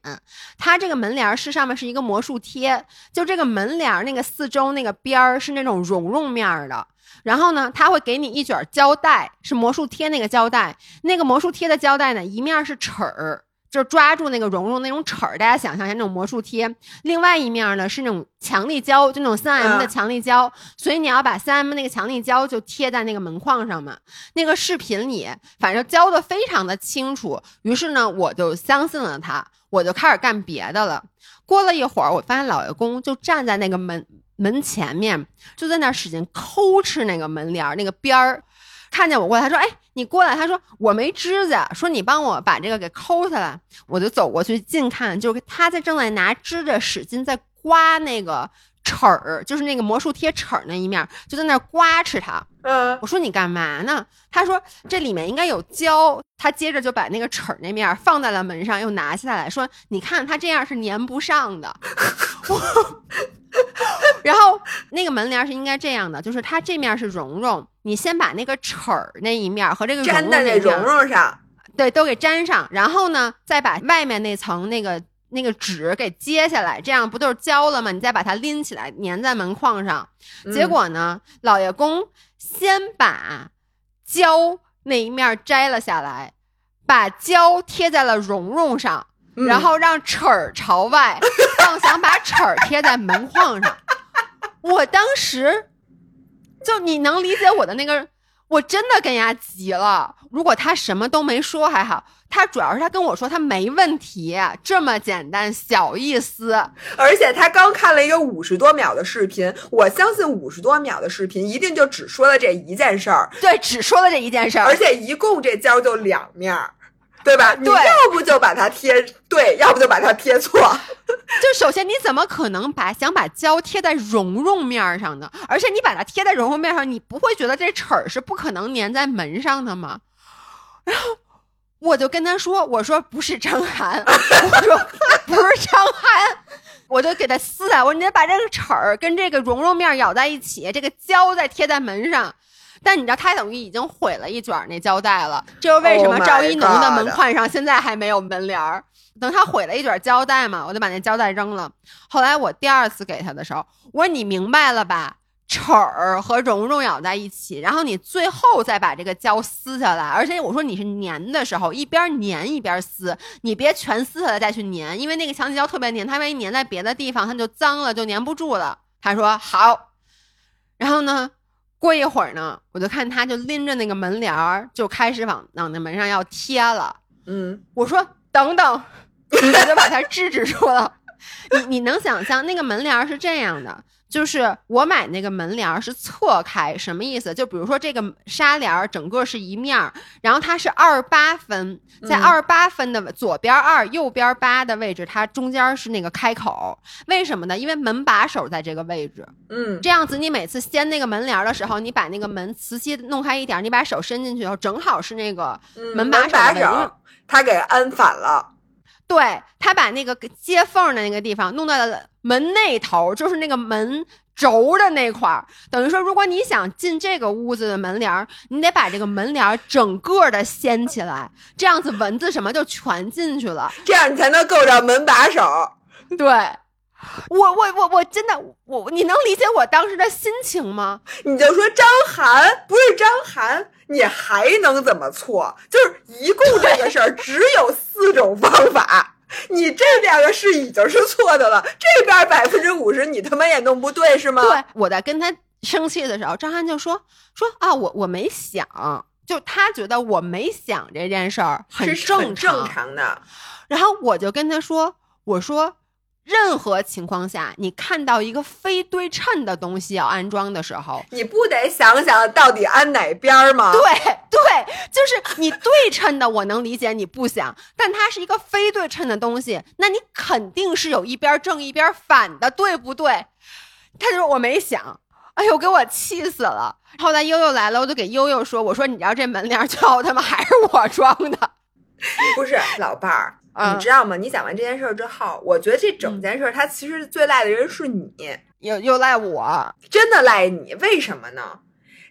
它这个门帘儿是上面是一个魔术贴，就这个门帘儿那个四周那个边儿是那种绒绒面的。然后呢，他会给你一卷胶带，是魔术贴那个胶带，那个魔术贴的胶带呢，一面是尺儿。就抓住那个绒绒那种齿儿，大家想象一下那种魔术贴。另外一面呢是那种强力胶，就那种三 M 的强力胶。所以你要把三 M 那个强力胶就贴在那个门框上嘛。那个视频里反正教的非常的清楚。于是呢，我就相信了他，我就开始干别的了。过了一会儿，我发现老爷公就站在那个门门前面，就在那使劲抠吃那个门帘那个边儿。看见我过来，他说：“哎，你过来。”他说：“我没指甲，说你帮我把这个给抠下来。”我就走过去近看，就是他在正在拿指甲使劲在刮那个齿儿，就是那个魔术贴齿儿那一面，就在那刮哧它。嗯，我说你干嘛呢？他说这里面应该有胶。他接着就把那个齿儿那面放在了门上，又拿下来说：“你看它这样是粘不上的。”然后那个门帘是应该这样的，就是它这面是绒绒，你先把那个齿儿那一面和这个粘在那绒绒上，对，都给粘上，然后呢，再把外面那层那个那个纸给揭下来，这样不都是胶了吗？你再把它拎起来粘在门框上。结果呢，老爷公先把胶那一面摘了下来，把胶贴在了蓉蓉上。然后让齿儿朝外，(laughs) 妄想把齿儿贴在门框上。我当时就你能理解我的那个，我真的跟人家急了。如果他什么都没说还好，他主要是他跟我说他没问题，这么简单小意思。而且他刚看了一个五十多秒的视频，我相信五十多秒的视频一定就只说了这一件事儿。对，只说了这一件事儿，而且一共这胶就两面儿。对吧？你要不就把它贴对，要不就把它贴错。(laughs) 就首先你怎么可能把想把胶贴在绒绒面上呢？而且你把它贴在绒绒面上，你不会觉得这齿儿是不可能粘在门上的吗？然后我就跟他说：“我说不是张涵，(laughs) 我说不是张涵，我就给他撕了，我说你得把这个齿儿跟这个绒绒面咬在一起，这个胶再贴在门上。”但你知道，他等于已经毁了一卷那胶带了。这就是为什么赵一农的门框上现在还没有门帘儿。等他毁了一卷胶带嘛，我就把那胶带扔了。后来我第二次给他的时候，我说你明白了吧？齿儿和绒绒咬在一起，然后你最后再把这个胶撕下来。而且我说你是粘的时候，一边粘一边撕，你别全撕下来再去粘，因为那个强力胶特别粘，它万一粘在别的地方，它就脏了，就粘不住了。他说好。然后呢？过一会儿呢，我就看他就拎着那个门帘儿，就开始往往那门上要贴了。嗯，我说等等，我就把他制止住了。你你能想象那个门帘儿是这样的？就是我买那个门帘儿是侧开，什么意思？就比如说这个纱帘儿整个是一面儿，然后它是二十八分，在嗯二八分的左边二、右边八的位置，它中间是那个开口。为什么呢？因为门把手在这个位置，嗯，这样子你每次掀那个门帘儿的时候，你把那个门磁吸弄开一点儿，你把手伸进去以后，正好是那个嗯门把手的位置因为手，他给安反了。对他把那个接缝的那个地方弄到了门那头，就是那个门轴的那块儿。等于说，如果你想进这个屋子的门帘儿，你得把这个门帘儿整个的掀起来，这样子蚊子什么就全进去了。这样你才能够着门把手。对。我我我我真的我你能理解我当时的心情吗？你就说张涵不是张涵，你还能怎么错？就是一共这个事儿只有四种方法，你这两个是已经是错的了，(laughs) 这边百分之五十你他妈也弄不对是吗？对，我在跟他生气的时候，张翰就说说啊，我我没想，就他觉得我没想这件事儿很是正很正常的。然后我就跟他说：“我说，任何情况下，你看到一个非对称的东西要安装的时候，你不得想想到底安哪边儿吗？(laughs) 对对，就是你对称的，我能理解你不想，但它是一个非对称的东西，那你肯定是有一边正一边反的，对不对？”他就说：“我没想。”哎呦，给我气死了！后来悠悠来了，我就给悠悠说：“我说，你知道这门帘最后他妈还是我装的。(laughs) 不是老伴儿，嗯你知道吗？你讲完这件事儿之后，我觉得这整件事儿，他其实最赖的人是你，又又赖我，真的赖你。为什么呢？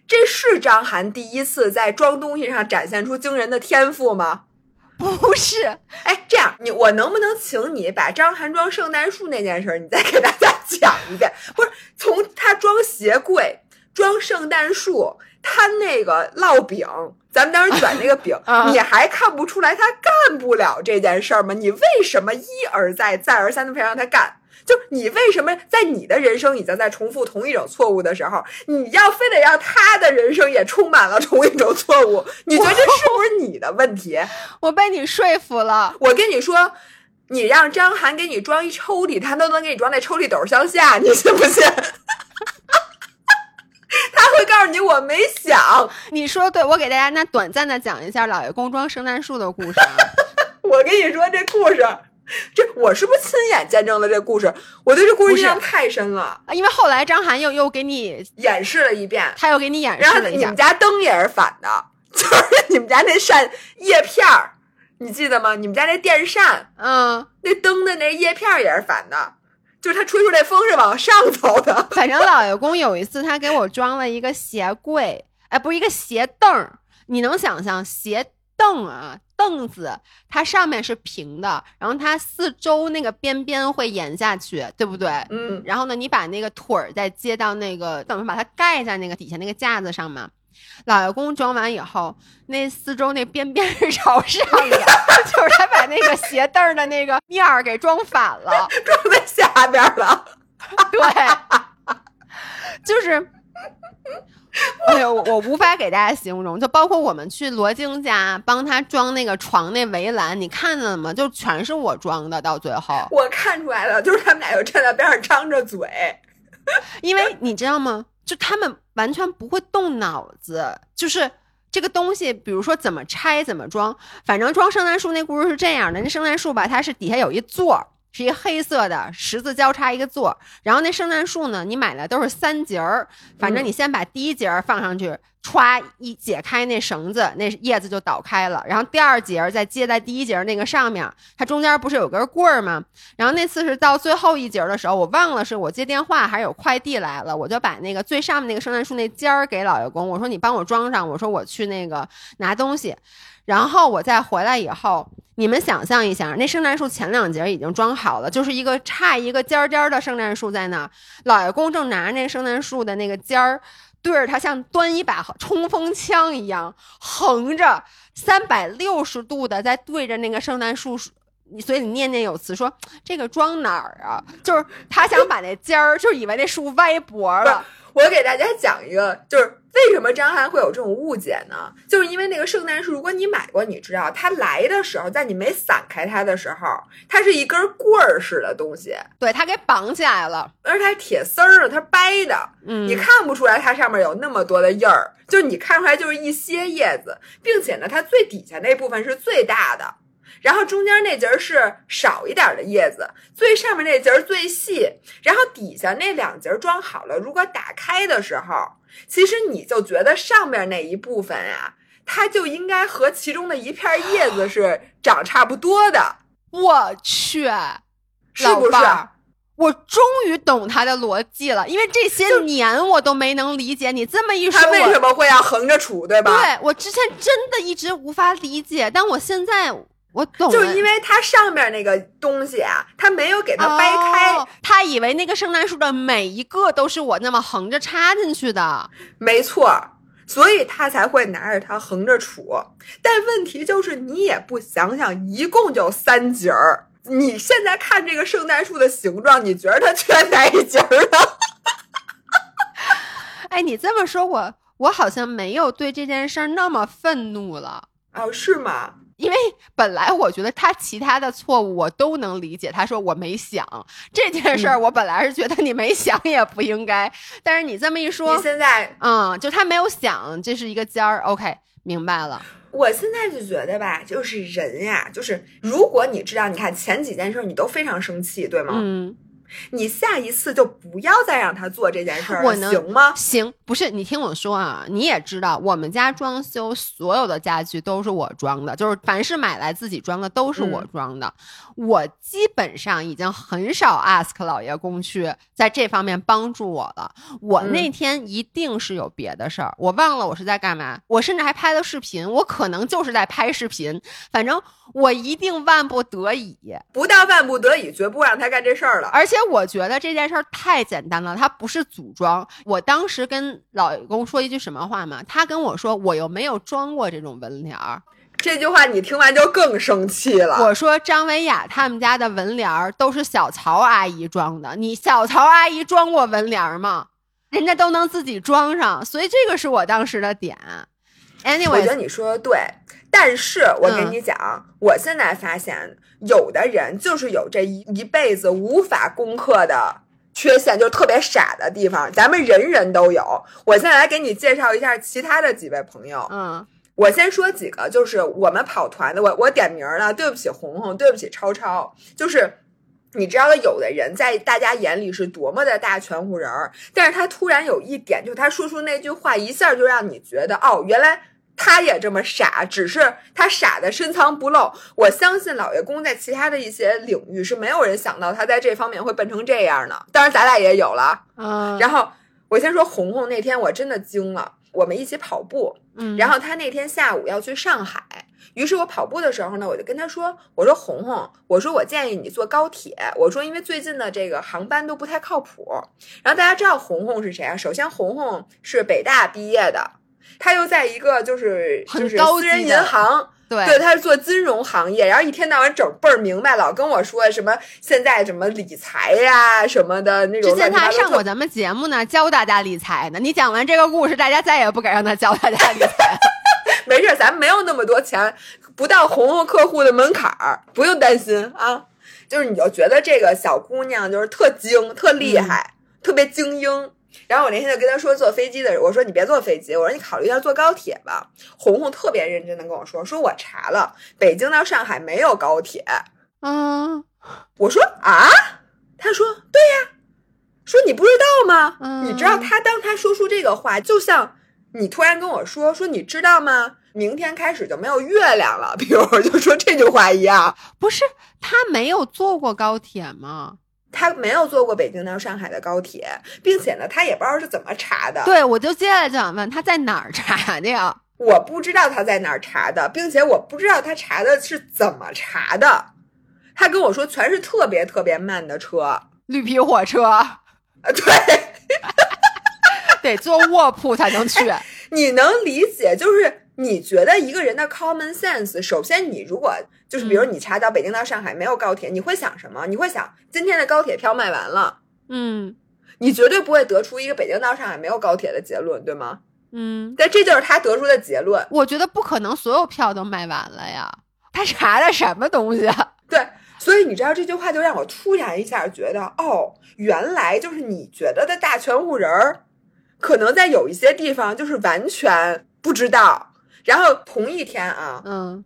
这是张涵第一次在装东西上展现出惊人的天赋吗？(laughs) 不是哎，这样你我能不能请你把张涵装圣诞树那件事儿，你再给大家讲一遍？不是从他装鞋柜、装圣诞树，他那个烙饼，咱们当时卷那个饼 (laughs) 啊，你还看不出来他干不了这件事儿吗？你为什么一而再、再而三的非让他干？就你为什么在你的人生已经在重复同一种错误的时候，你要非得让他的人生也充满了同一种错误？你觉得这是不是你的问题？(laughs) 我被你说服了。我跟你说，你让张涵给你装一抽屉，他都能给你装那抽屉斗向下，你信不信？(laughs) 他会告诉你我没想，(laughs) 你说对，我给大家那短暂的讲一下老爷公装圣诞树的故事啊。(laughs) 我跟你说这故事，这我是不是亲眼见证了这故事？我对这故事印象太深了，因为后来张涵又又给你，演示了一遍。他又给你演示了一下你们。家灯也是反的，就是你们家那扇叶片儿，你记得吗？你们家那电扇嗯，那灯的那叶片儿也是反的，就是他吹出来风是往上走的。(laughs) 反正老爷公有一次他给我装了一个鞋柜，哎，不是一个鞋凳儿。你能想象鞋凳啊，凳子它上面是平的，然后它四周那个边边会延下去，对不对？嗯，然后呢，你把那个腿儿再接到那个，等于把它盖在那个底下那个架子上嘛。老爷公装完以后，那四周那边边是朝上的，(laughs) 就是他把那个鞋凳儿的那个面儿给装反了。(laughs) 装在下边了。(laughs) 对，就是，哎呦，我我无法给大家形容，就包括我们去罗京家帮他装那个床那围栏，你看见了吗？就全是我装的，到最后，我看出来了，就是他们俩又站在边上张着嘴。因为你知道吗？就他们完全不会动脑子，就是。这个东西，比如说怎么拆、怎么装，反正装圣诞树那故事是这样的：那圣诞树吧，它是底下有一座儿，是一黑色的十字交叉一个座儿，然后那圣诞树呢，你买的都是三节儿，反正你先把第一节儿放上去，歘一解开那绳子，那叶子就倒开了，然后第二节儿再接在第一节儿那个上面，它中间不是有根棍儿吗？然后那次是到最后一节儿的时候，我忘了是我接电话还是有快递来了，我就把那个最上面那个圣诞树那尖儿给老爷公，我说你帮我装上，我说我去那个拿东西，然后我再回来以后，你们想象一下，那圣诞树前两节已经装好了，就是一个差一个尖尖的圣诞树在那，老爷公正拿着那圣诞树的那个尖儿。对着它像端一把冲锋枪一样，横着三百六十度的在对着那个圣诞树你所以你念念有词说这个装哪儿啊？就是他想把那尖儿，就以为那树歪脖了。我给大家讲一个，就是为什么张翰会有这种误解呢？就是因为那个圣诞树，如果你买过，你知道它来的时候，在你没散开它的时候，它是一根棍儿似的东西，对，它给绑起来了，而且它铁丝儿的，它掰的，嗯，你看不出来它上面有那么多的印儿，就你看出来就是一些叶子，并且呢，它最底下那部分是最大的。然后中间那节儿是少一点的叶子，最上面那节儿最细，然后底下那两节装好了。如果打开的时候，其实你就觉得上面那一部分呀，它就应该和其中的一片叶子是长差不多的。我去，是不是？我终于懂他的逻辑了，因为这些年我都没能理解。你这么一说，他为什么会要横着杵，对吧？对我之前真的一直无法理解，但我现在。我懂，就是因为它上面那个东西啊，它没有给它掰开，他以为那个圣诞树的每一个都是我那么横着插进去的，没错，所以他才会拿着它横着杵。但问题就是，你也不想想，一共就三节儿，你现在看这个圣诞树的形状，你觉得它缺哪一节儿呢？(laughs) 哎，你这么说，我我好像没有对这件事儿那么愤怒了。哦，是吗？因为本来我觉得他其他的错误我都能理解，他说我没想这件事儿，我本来是觉得你没想也不应该，但是你这么一说，你现在嗯，就他没有想这是一个尖儿，OK，明白了。我现在就觉得吧，就是人呀，就是如果你知道，你看前几件事你都非常生气，对吗？嗯。你下一次就不要再让他做这件事儿了，行吗？行，不是你听我说啊，你也知道，我们家装修所有的家具都是我装的，就是凡是买来自己装的都是我装的。我基本上已经很少 ask 老爷公去在这方面帮助我了。我那天一定是有别的事儿，我忘了我是在干嘛。我甚至还拍了视频，我可能就是在拍视频。反正我一定万不得已，不到万不得已，绝不让他干这事儿了。而且。我觉得这件事儿太简单了，它不是组装。我当时跟老公说一句什么话嘛？他跟我说，我又没有装过这种门帘儿。这句话你听完就更生气了。我说张维雅他们家的门帘儿都是小曹阿姨装的，你小曹阿姨装过门帘儿吗？人家都能自己装上，所以这个是我当时的点。Anyway，我觉得你说的对，但是我跟你讲，我现在发现。有的人就是有这一一辈子无法攻克的缺陷，就是特别傻的地方。咱们人人都有。我现在来给你介绍一下其他的几位朋友。嗯，我先说几个，就是我们跑团的。我我点名了，对不起红红，对不起超超。就是你知道，有的人在大家眼里是多么的大全乎人儿，但是他突然有一点，就他说出那句话，一下就让你觉得，哦，原来。他也这么傻，只是他傻的深藏不露。我相信老爷公在其他的一些领域是没有人想到他在这方面会笨成这样的。当然，咱俩也有了。啊，然后我先说红红那天，我真的惊了。我们一起跑步，嗯，然后他那天下午要去上海，于是我跑步的时候呢，我就跟他说：“我说红红，我说我建议你坐高铁，我说因为最近的这个航班都不太靠谱。”然后大家知道红红是谁啊？首先，红红是北大毕业的。他又在一个就是就是私人银行，对对，他是做金融行业，然后一天到晚整倍儿明白，老跟我说什么现在什么理财呀什么的那种。之前他还上过咱们节目呢，教大家理财呢。你讲完这个故事，大家再也不敢让他教大家理财。(laughs) 没事，咱们没有那么多钱，不到红红客户的门槛儿，不用担心啊。就是你就觉得这个小姑娘就是特精、特厉害、特别精英。然后我那天就跟他说坐飞机的，我说你别坐飞机，我说你考虑一下坐高铁吧。红红特别认真的跟我说，说我查了，北京到上海没有高铁。嗯，我说啊，他说对呀，说你不知道吗？你知道他当他说出这个话，就像你突然跟我说说你知道吗？明天开始就没有月亮了，(laughs) 比如就说这句话一样。不是他没有坐过高铁吗？他没有坐过北京到上海的高铁，并且呢，他也不知道是怎么查的。对，我就接下来就想问他在哪儿查的呀？我不知道他在哪儿查的，并且我不知道他查的是怎么查的。他跟我说全是特别特别慢的车，绿皮火车。啊，对，(laughs) 得坐卧铺才能去。你能理解？就是你觉得一个人的 common sense，首先你如果。就是比如你查到北京到上海没有高铁，你会想什么？你会想今天的高铁票卖完了，嗯，你绝对不会得出一个北京到上海没有高铁的结论，对吗？嗯，但这就是他得出的结论。我觉得不可能所有票都卖完了呀。他查的什么东西啊？(laughs) 对，所以你知道这句话就让我突然一下觉得，哦，原来就是你觉得的大全户人儿，可能在有一些地方就是完全不知道。然后同一天啊，嗯，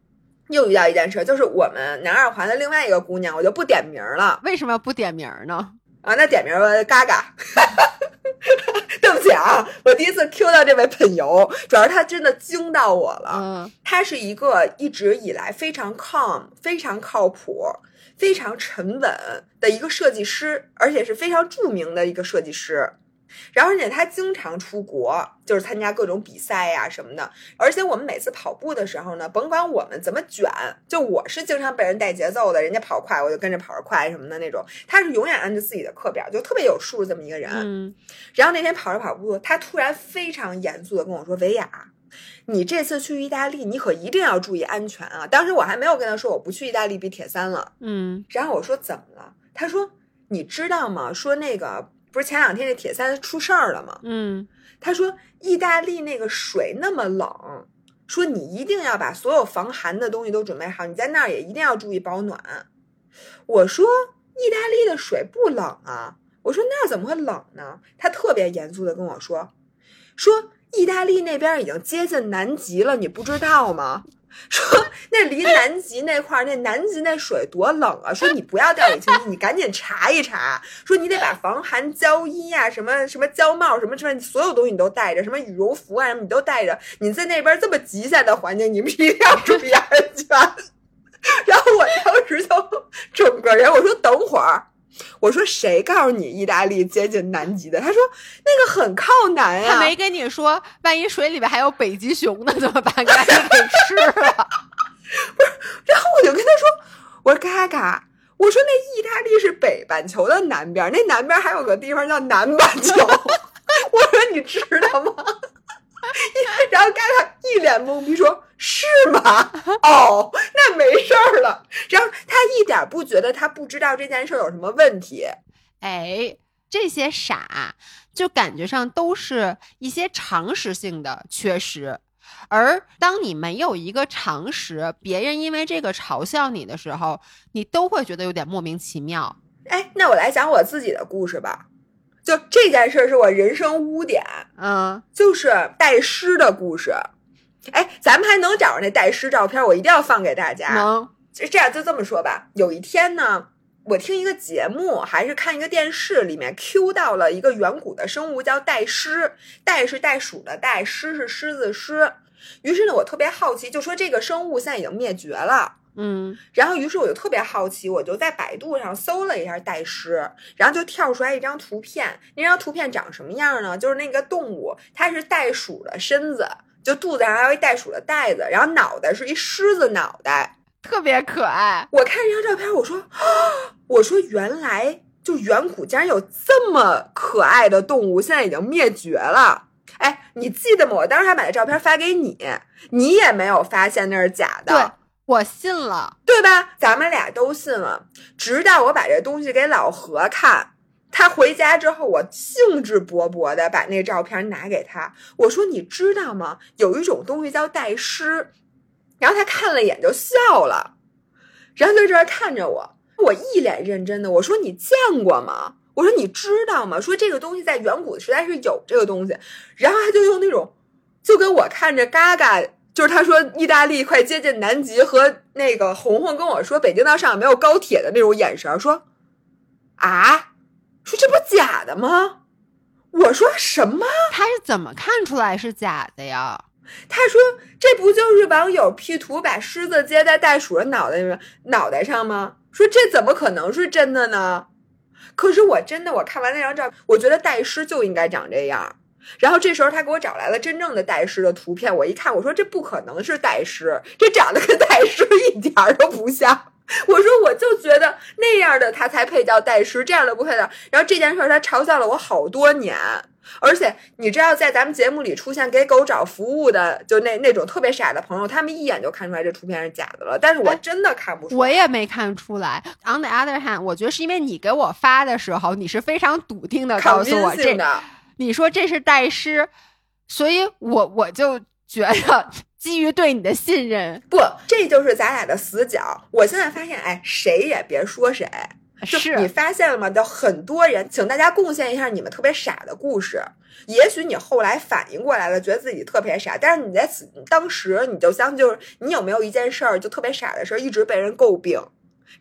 又遇到一件事，就是我们南二环的另外一个姑娘，我就不点名了为什么不点名呢？啊，那点名了嘎嘎。(laughs) 对不起啊，我第一次 Q 到这位朋友，主要是他真的惊到我了。嗯他是一个一直以来非常 calm、非常靠谱、非常沉稳的一个设计师，而且是非常著名的一个设计师。然后，而且他经常出国，就是参加各种比赛呀、什么的。而且我们每次跑步的时候呢，甭管我们怎么卷，就我是经常被人带节奏的，人家跑快我就跟着跑着快什么的那种。他是永远按照自己的课表，就特别有数这么一个人。嗯然后那天跑着跑步，他突然非常严肃的跟我说：“维亚，你这次去意大利，你可一定要注意安全啊！”当时我还没有跟他说我不去意大利比铁三了。嗯然后我说怎么了？他说：“你知道吗？说那个不是前两天那铁三出事儿了吗？嗯他说意大利那个水那么冷，说你一定要把所有防寒的东西都准备好，你在那儿也一定要注意保暖。”我说：“意大利的水不冷啊。”我说那儿怎么会冷呢？他特别严肃的跟我说，说意大利那边已经接近南极了，你不知道吗？说那离南极那块儿，那南极那水多冷啊！说你不要掉以轻心，你赶紧查一查。说你得把防寒胶衣呀、什么什么胶帽、什么什么所有东西你都带着，什么羽绒服啊什么你都带着。你在那边这么极限的环境，你们一定要注意安全。(laughs) 然后我当时就整个人，我说等会儿。我说谁告诉你意大利接近南极的？他说那个很靠南呀、他没跟你说，万一水里边还有北极熊呢，怎么办？赶紧给吃了。(laughs) 然后我就跟他说：“我说嘎嘎，我说那意大利是北半球的南边，那南边还有个地方叫南半球。(laughs) 我说你知道吗？” (laughs) 然后嘎嘎一脸懵逼说：“是吗？(laughs) 哦，那没事儿了。”然后他一点不觉得他不知道这件事儿有什么问题。哎，这些傻就感觉上都是一些常识性的缺失，而当你没有一个常识，别人因为这个嘲笑你的时候，你都会觉得有点莫名其妙。哎，那我来讲我自己的故事吧。就这件事儿是我人生污点，嗯，就是带诗的故事。哎，咱们还能找着那带诗照片，我一定要放给大家。能，就这样，就这么说吧。有一天呢，我听一个节目，还是看一个电视，里面 Q 到了一个远古的生物叫袋狮，袋是袋鼠的袋，狮是狮子狮。于是呢，我特别好奇，就说这个生物现在已经灭绝了。嗯然后，于是我就特别好奇，我就在百度上搜了一下袋狮，然后就跳出来一张图片。那张图片长什么样呢？就是那个动物，它是袋鼠的身子，就肚子上还有一袋鼠的袋子，然后脑袋是一狮子脑袋。特别可爱。我看这张照片，我说，啊我说原来就远古竟然有这么可爱的动物，现在已经灭绝了。哎，你记得吗？我当时还把那照片发给你，你也没有发现那是假的。对，我信了。对吧？咱们俩都信了，直到我把这东西给老何看，他回家之后，我兴致勃勃的把那照片拿给他，我说：“你知道吗？有一种东西叫代诗。”然后他看了一眼就笑了，然后就这儿看着我，我一脸认真的我说：“你见过吗？”我说：“你知道吗？”说这个东西在远古时代是有这个东西，然后他就用那种，就跟我看着嘎嘎。就是他说意大利快接近南极，和那个红红跟我说北京到上海没有高铁的那种眼神，说啊，说这不假的吗？我说什么？他是怎么看出来是假的呀？他说这不就是网友 P 图把狮子接在袋鼠的脑袋上脑袋上吗？说这怎么可能是真的呢？可是我真的，我看完那张照片，我觉得袋狮就应该长这样。然后这时候他给我找来了真正的袋狮的图片，我一看，我说这不可能是袋狮，这长得跟袋狮一点儿都不像。(laughs) 我说我就觉得那样的他才配叫代师，这样的不配叫。然后这件事儿他嘲笑了我好多年，而且你知道，在咱们节目里出现给狗找服务的，就那那种特别傻的朋友，他们一眼就看出来这图片是假的了。但是我真的看不出来，我也没看出来。On the other hand，我觉得是因为你给我发的时候，你是非常笃定的告诉我这，你说这是代师，所以我我就觉得基于对你的信任，不，这就是咱俩的死角。我现在发现，哎，谁也别说谁。是你发现了吗？就很多人，请大家贡献一下你们特别傻的故事。也许你后来反应过来了，觉得自己特别傻，但是你在此当时你就相信就是你有没有一件事儿就特别傻的事儿，一直被人诟病，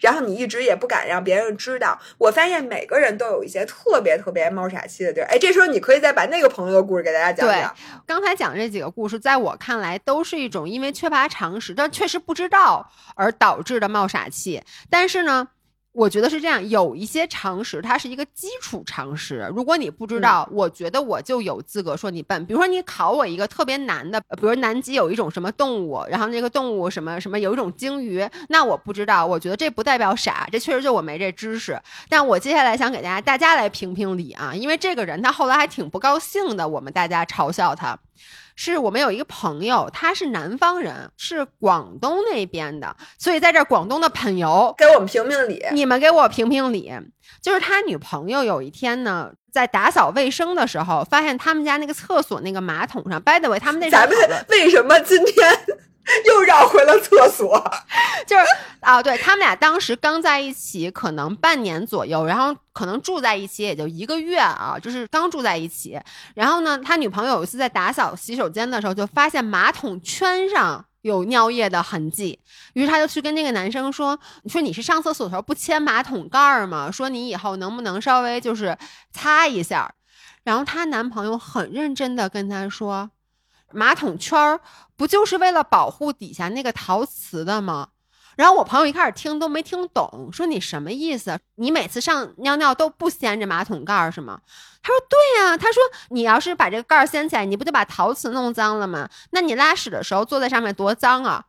然后你一直也不敢让别人知道。我发现每个人都有一些特别特别冒傻气的地儿。哎，这时候你可以再把那个朋友的故事给大家讲讲。刚才讲这几个故事，在我看来都是一种因为缺乏常识，但确实不知道而导致的冒傻气。但是呢。我觉得是这样，有一些常识，它是一个基础常识。如果你不知道，我觉得我就有资格说你笨。比如说，你考我一个特别难的，比如南极有一种什么动物，然后那个动物什么什么有一种鲸鱼，那我不知道，我觉得这不代表傻，这确实就我没这知识。但我接下来想给大家大家来评评理啊，因为这个人他后来还挺不高兴的，我们大家嘲笑他。是我们有一个朋友，他是南方人，是广东那边的，所以在这广东的朋友给我们评评理，你们给我评评理。就是他女朋友有一天呢，在打扫卫生的时候，发现他们家那个厕所那个马桶上，by the way，他们那咱们为什么今天？(laughs) 又绕回了厕所，(laughs) 就是啊，对他们俩当时刚在一起，可能半年左右，然后可能住在一起也就一个月啊，就是刚住在一起。然后呢，他女朋友有一次在打扫洗手间的时候，就发现马桶圈上有尿液的痕迹，于是他就去跟那个男生说：“你说你是上厕所的时候不掀马桶盖吗？说你以后能不能稍微就是擦一下？”然后她男朋友很认真的跟她说。马桶圈儿不就是为了保护底下那个陶瓷的吗？然后我朋友一开始听都没听懂，说你什么意思？你每次上尿尿都不掀着马桶盖儿是吗？他说对呀，他说你要是把这个盖儿掀起来，你不就把陶瓷弄脏了吗？那你拉屎的时候坐在上面多脏啊！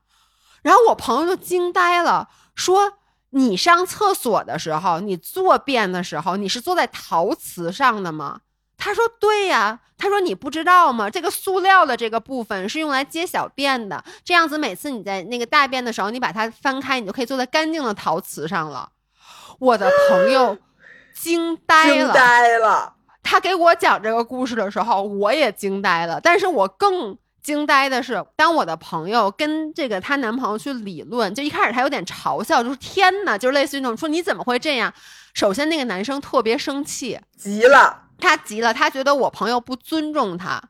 然后我朋友就惊呆了，说你上厕所的时候，你坐便的时候，你是坐在陶瓷上的吗？他说：“对呀，他说你不知道吗？这个塑料的这个部分是用来接小便的，这样子每次你在那个大便的时候，你把它翻开，你就可以坐在干净的陶瓷上了。”我的朋友 (gasps) 惊呆了，惊呆了。他给我讲这个故事的时候，我也惊呆了。但是我更惊呆的是，当我的朋友跟这个她男朋友去理论，就一开始他有点嘲笑，就是天哪，就是类似于那种说你怎么会这样？首先，那个男生特别生气，急了。他急了，他觉得我朋友不尊重他，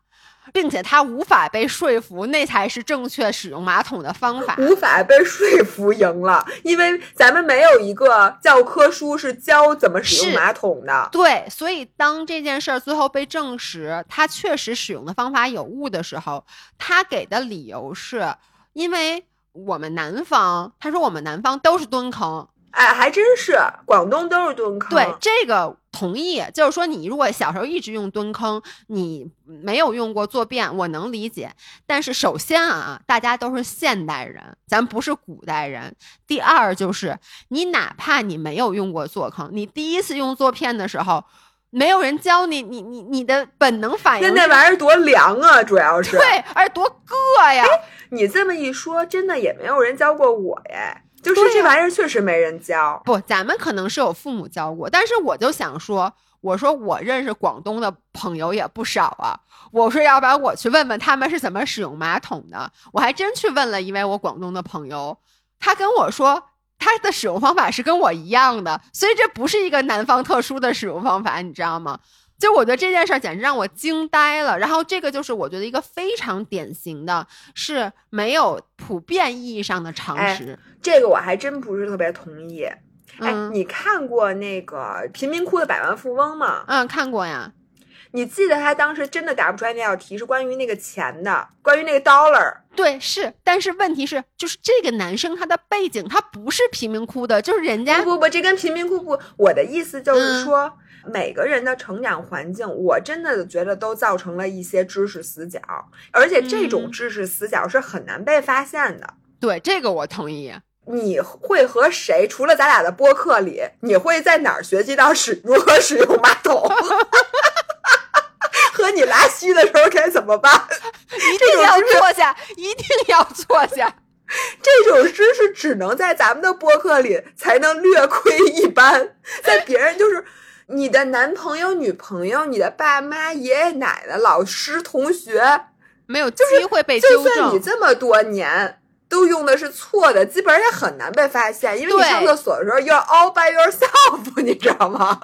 并且他无法被说服，那才是正确使用马桶的方法。无法被说服赢了，因为咱们没有一个教科书是教怎么使用马桶的。对，所以当这件事儿最后被证实，他确实使用的方法有误的时候，他给的理由是因为我们南方，他说我们南方都是蹲坑。哎，还真是，广东都是蹲坑。对这个同意，就是说你如果小时候一直用蹲坑，你没有用过坐便，我能理解。但是首先啊，大家都是现代人，咱不是古代人。第二就是你哪怕你没有用过坐坑，你第一次用坐便的时候，没有人教你，你你你的本能反应，那玩意儿多凉啊，主要是对，而且多硌呀。你这么一说，真的也没有人教过我耶。就是这玩意儿确实没人教，不，咱们可能是有父母教过，但是我就想说，我说我认识广东的朋友也不少啊，我说要不然我去问问他们是怎么使用马桶的，我还真去问了一位我广东的朋友，他跟我说他的使用方法是跟我一样的，所以这不是一个南方特殊的使用方法，你知道吗？就我觉得这件事儿简直让我惊呆了，然后这个就是我觉得一个非常典型的，是没有普遍意义上的常识。这个我还真不是特别同意。哎，你看过那个贫民窟的百万富翁吗？嗯，看过呀。你记得他当时真的答不出来那道题，是关于那个钱的，关于那个 dollar。对，是。但是问题是，就是这个男生他的背景他不是贫民窟的，就是人家不不不，这跟贫民窟不。我的意思就是说。每个人的成长环境，我真的觉得都造成了一些知识死角，而且这种知识死角是很难被发现的。对，这个我同意。你会和谁？除了咱俩的播客里，你会在哪儿学习到使如何使用马桶？(laughs) 和你拉稀的时候该怎么办？一定要坐下，一定要坐下。这种知识只能在咱们的播客里才能略窥一斑，在别人就是你的男朋友、女朋友、你的爸妈、爷爷奶奶、老师、同学，没有机会被纠正。就算你这么多年都用的是错的，基本上也很难被发现，因为你上厕所的时候要 all by yourself，(laughs) 你知道吗？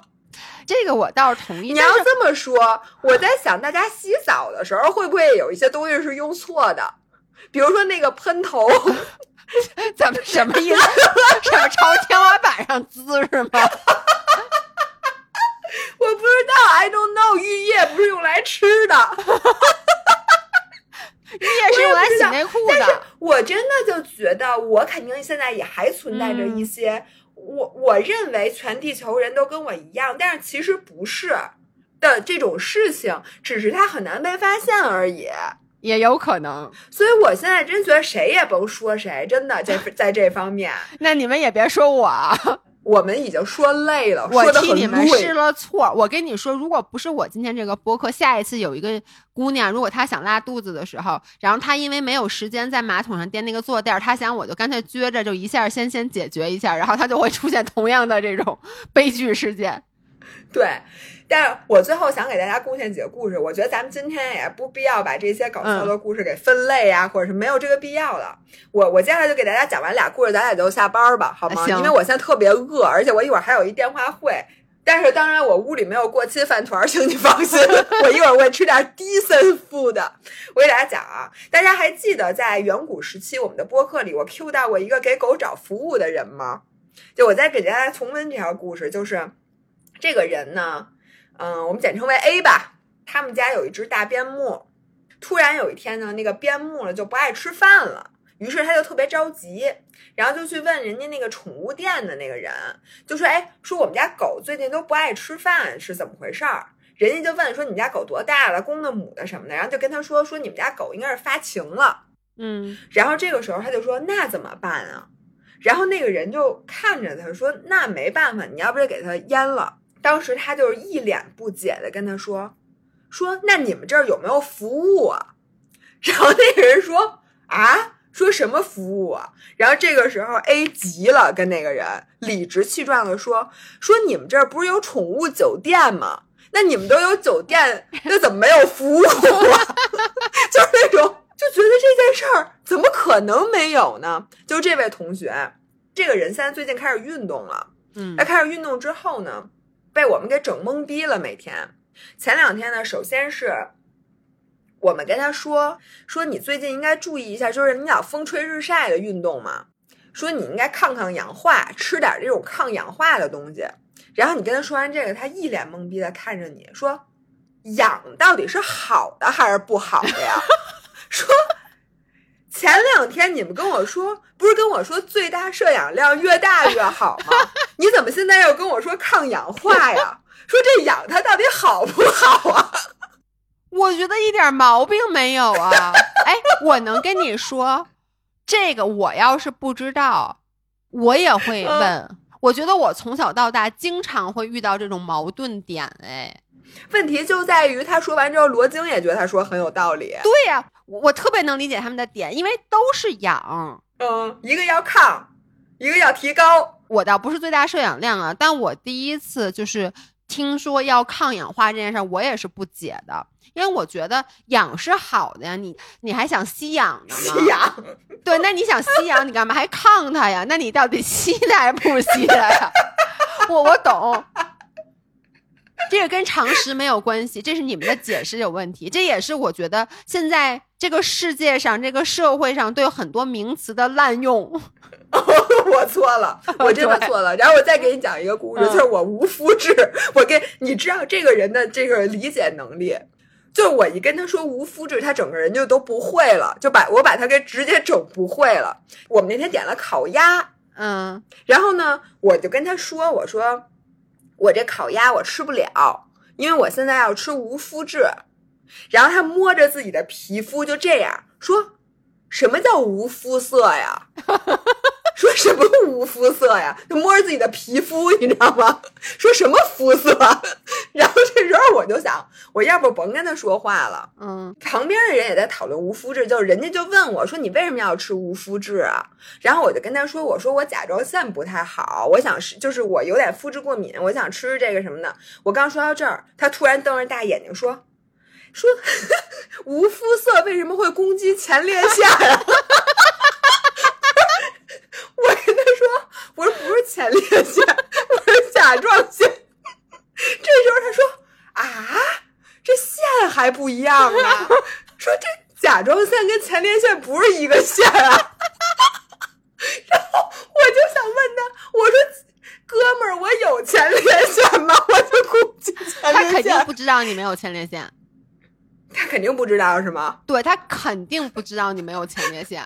这个我倒是同意。你要这么说，我在想，大家洗澡的时候会不会有一些东西是用错的？比如说那个喷头，(laughs) 怎么什么意思？什么朝天花板上滋是吗？我不知道，I don't know。浴液不是用来吃的，(laughs) 浴液是用来洗内裤的。我真的就觉得，我肯定现在也还存在着一些，我我认为全地球人都跟我一样，但是其实不是的这种事情，只是它很难被发现而已。也有可能，所以我现在真觉得谁也甭说谁，真的在 (laughs) 在这方面。那你们也别说我，我们已经说累了，我替你们试了错。我跟你说，如果不是我今天这个播客，下一次有一个姑娘，如果她想拉肚子的时候，然后她因为没有时间在马桶上垫那个坐垫，她想我就干脆撅着，就一下先先解决一下，然后她就会出现同样的这种 (laughs) 悲剧事件。(laughs) 对。但是我最后想给大家贡献几个故事，我觉得咱们今天也不必要把这些搞笑的故事给分类啊，或者是没有这个必要了。我我接下来就给大家讲完俩故事，咱俩就下班吧，好吗？因为我现在特别饿，而且我一会儿还有一电话会。但是当然，我屋里没有过期饭团，请你放心，(laughs) 我一会儿会吃点低森 food 的。我给大家讲啊，大家还记得在远古时期我们的播客里，我 Q 到过一个给狗找服务的人吗？就我再给大家重温这条故事，就是这个人呢。嗯，我们简称为 A 吧。他们家有一只大边牧，突然有一天呢，那个边牧了就不爱吃饭了，于是他就特别着急，然后就去问人家那个宠物店的那个人，就说：“哎，说我们家狗最近都不爱吃饭，是怎么回事儿？”人家就问说：“你们家狗多大了？公的母的什么的？”然后就跟他说：“说你们家狗应该是发情了。”嗯，然后这个时候他就说：“那怎么办啊？”然后那个人就看着他说：“那没办法，你要不就给它阉了。”当时他就是一脸不解的跟他说：“说那你们这儿有没有服务啊？” (laughs) 然后那个人说：“啊，说什么服务啊？”然后这个时候 A 急了，跟那个人理直气壮的说：“说你们这儿不是有宠物酒店吗？那你们都有酒店，那怎么没有服务啊？(laughs) 就是那种就觉得这件事儿怎么可能没有呢？就这位同学，这个人现在最近开始运动了，嗯，他开始运动之后呢？”被我们给整懵逼了。每天，前两天呢，首先是我们跟他说说，你最近应该注意一下，就是你老风吹日晒的运动嘛，说你应该抗抗氧化，吃点这种抗氧化的东西。然后你跟他说完这个，他一脸懵逼的看着你说：“氧到底是好的还是不好的呀？” (laughs) 说。前两天你们跟我说，不是跟我说最大摄氧量越大越好吗？(laughs) 你怎么现在又跟我说抗氧化呀？说这氧它到底好不好啊？我觉得一点毛病没有啊。(laughs) 哎，我能跟你说，这个我要是不知道，我也会问。我觉得我从小到大经常会遇到这种矛盾点，哎。问题就在于他说完之后，罗京也觉得他说很有道理。对呀，我特别能理解他们的点，因为都是氧，嗯，一个要抗，一个要提高。我倒不是最大摄氧量啊，但我第一次就是听说要抗氧化这件事，我也是不解的，因为我觉得氧是好的呀，你你还想吸氧呢吗？吸氧，对，那你想吸氧，你干嘛还抗它呀？那你到底吸它还是不吸它呀？(laughs) 我我懂。这个跟常识没有关系，这是你们的解释有问题。这也是我觉得现在这个世界上、这个社会上对很多名词的滥用。(laughs) 我错了，(laughs) 我真的错了。然后我再给你讲一个故事，就是我无肤质。我跟你知道这个人的这个理解能力，就是我一跟他说无肤质，他整个人就都不会了，就把我把他给直接整不会了。我们那天点了烤鸭，嗯，然后呢，我就跟他说，我说。我这烤鸭我吃不了，因为我现在要吃无麸质。然后他摸着自己的皮肤就这样说：“什么叫无肤色呀？说什么无肤色呀？就摸着自己的皮肤，(laughs) 你知道吗？说什么肤色？(laughs) 然后这时候我就想，我我要不甭跟他说话了。嗯旁边的人也在讨论无麸质，就是人家就问我说：“你为什么要吃无麸质啊？”然后我就跟他说：“我说我甲状腺不太好，我想吃，就是我有点肤质过敏，我想吃这个什么的。”我刚说到这儿，他突然瞪着大眼睛说：“说 (laughs) 无肤色为什么会攻击前列腺啊？”我跟他说：“我说不是前列腺，我是甲状腺。(laughs) ”这时候他说：“啊，这线还不一样啊！(laughs) 说这甲状腺跟前列腺不是一个线啊。(laughs) ”然后我就想问他，我说：“哥们儿，我有前列腺吗？我就估计前他肯定。不知道你没有前列腺，他肯定不知道是吗？对他肯定不知道你没有前列腺。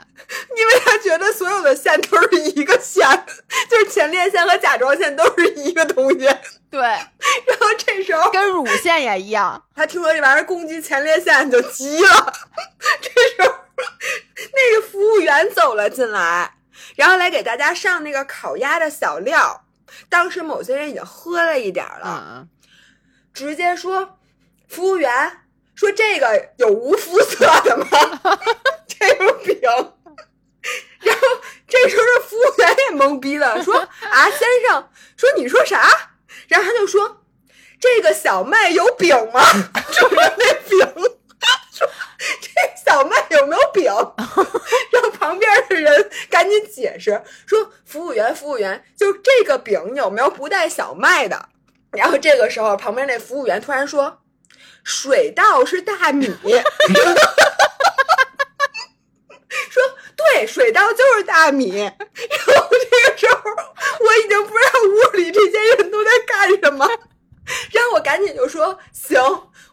因为他觉得所有的线都是一个线，就是前列腺和甲状腺都是一个东西。对，(laughs) 然后这时候跟乳腺也一样。他听说这玩意儿攻击前列腺就急了，这时候那个服务员走了进来，然后来给大家上那个烤鸭的小料。当时某些人已经喝了一点了，嗯，直接说：“服务员，说这个有无肤色的吗？(laughs) 这个饼。(laughs) ”然后这时候这服务员也懵逼了，说：“啊，先生，说你说啥？”然后他就说：“这个小麦有饼吗？”指 (laughs) 着那饼说：“这小麦有没有饼？”让旁边的人赶紧解释说：“服务员，服务员，就这个饼有没有不带小麦的？”然后这个时候，旁边那服务员突然说：“水稻是大米。(laughs) ”对，水稻就是大米。(laughs) 然后这个时候，我已经不知道屋里这些人都在干什么。然后我赶紧就说：“行，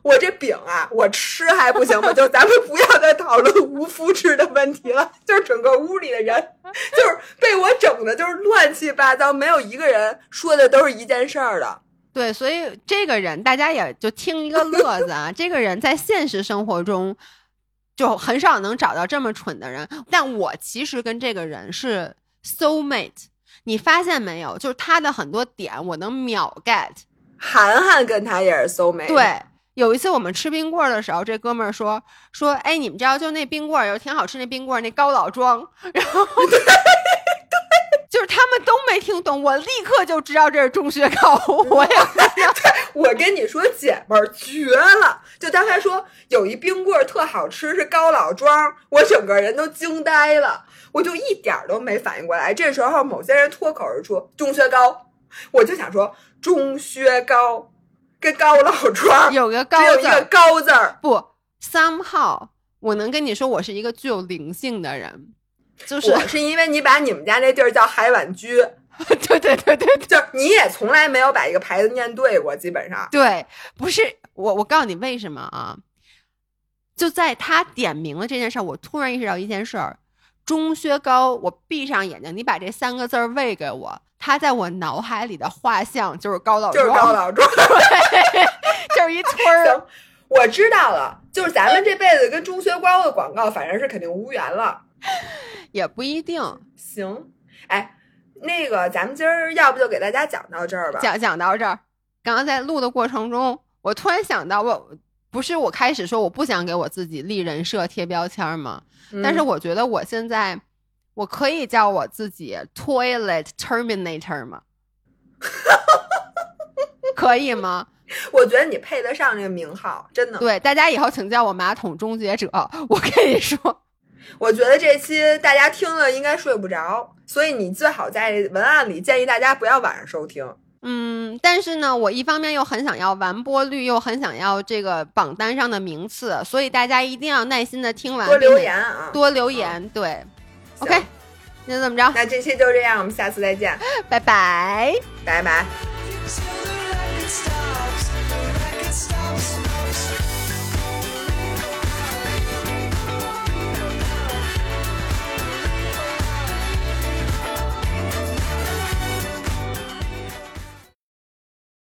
我这饼啊，我吃还不行吗？就咱们不要再讨论无麸质的问题了。就是整个屋里的人，就是被我整的，就是乱七八糟，没有一个人说的都是一件事儿的。对，所以这个人大家也就听一个乐子啊。这个人在现实生活中就很少能找到这么蠢的人，但我其实跟这个人是 soul mate。你发现没有？就是他的很多点我能秒 get。涵涵跟他也是 soul mate，对，有一次我们吃冰棍儿的时候，这哥们儿说说，哎，你们知道就那冰棍儿有挺好吃，那冰棍儿那高老庄，(laughs) 然后对 (laughs) 就是他们都没听懂，我立刻就知道这是中学高，我也我跟你说，姐们儿绝了！就当他说有一冰棍儿特好吃，是高老庄，我整个人都惊呆了，我就一点儿都没反应过来。这时候某些人脱口而出“中学高”，我就想说中学高跟高老庄有个只有一个高字儿，高字儿，不，somehow 我能跟你说，我是一个具有灵性的人，就是我是因为你把你们家那地儿叫海碗居，(laughs) 对对对对对就是你也从来没有把一个牌子念对过，基本上。对，不是我，我告诉你为什么啊？就在他点名了这件事儿，我突然意识到一件事儿：钟薛高。我闭上眼睛，你把这三个字儿喂给我，他在我脑海里的画像就是高老庄，就是高老庄。(laughs) 就是一村儿。(laughs) 行，我知道了，就是咱们这辈子跟钟薛高的广告，反正是肯定无缘了。也不一定行，哎，那个咱们今儿要不就给大家讲到这儿吧？讲讲到这儿。刚刚在录的过程中，我突然想到，我不是我开始说我不想给我自己立人设、贴标签儿吗？嗯但是我觉得我现在我可以叫我自己 Toilet Terminator 吗？(laughs) 可以吗？(laughs) 我觉得你配得上这个名号，真的。对，大家以后请叫我马桶终结者。我跟你说，我觉得这期大家听了应该睡不着，所以你最好在文案里建议大家不要晚上收听。嗯，但是呢，我一方面又很想要完播率，又很想要这个榜单上的名次，所以大家一定要耐心的听完，多留言啊！多留言。对，OK，那就这么着，那这期就这样，我们下次再见，拜拜。拜拜。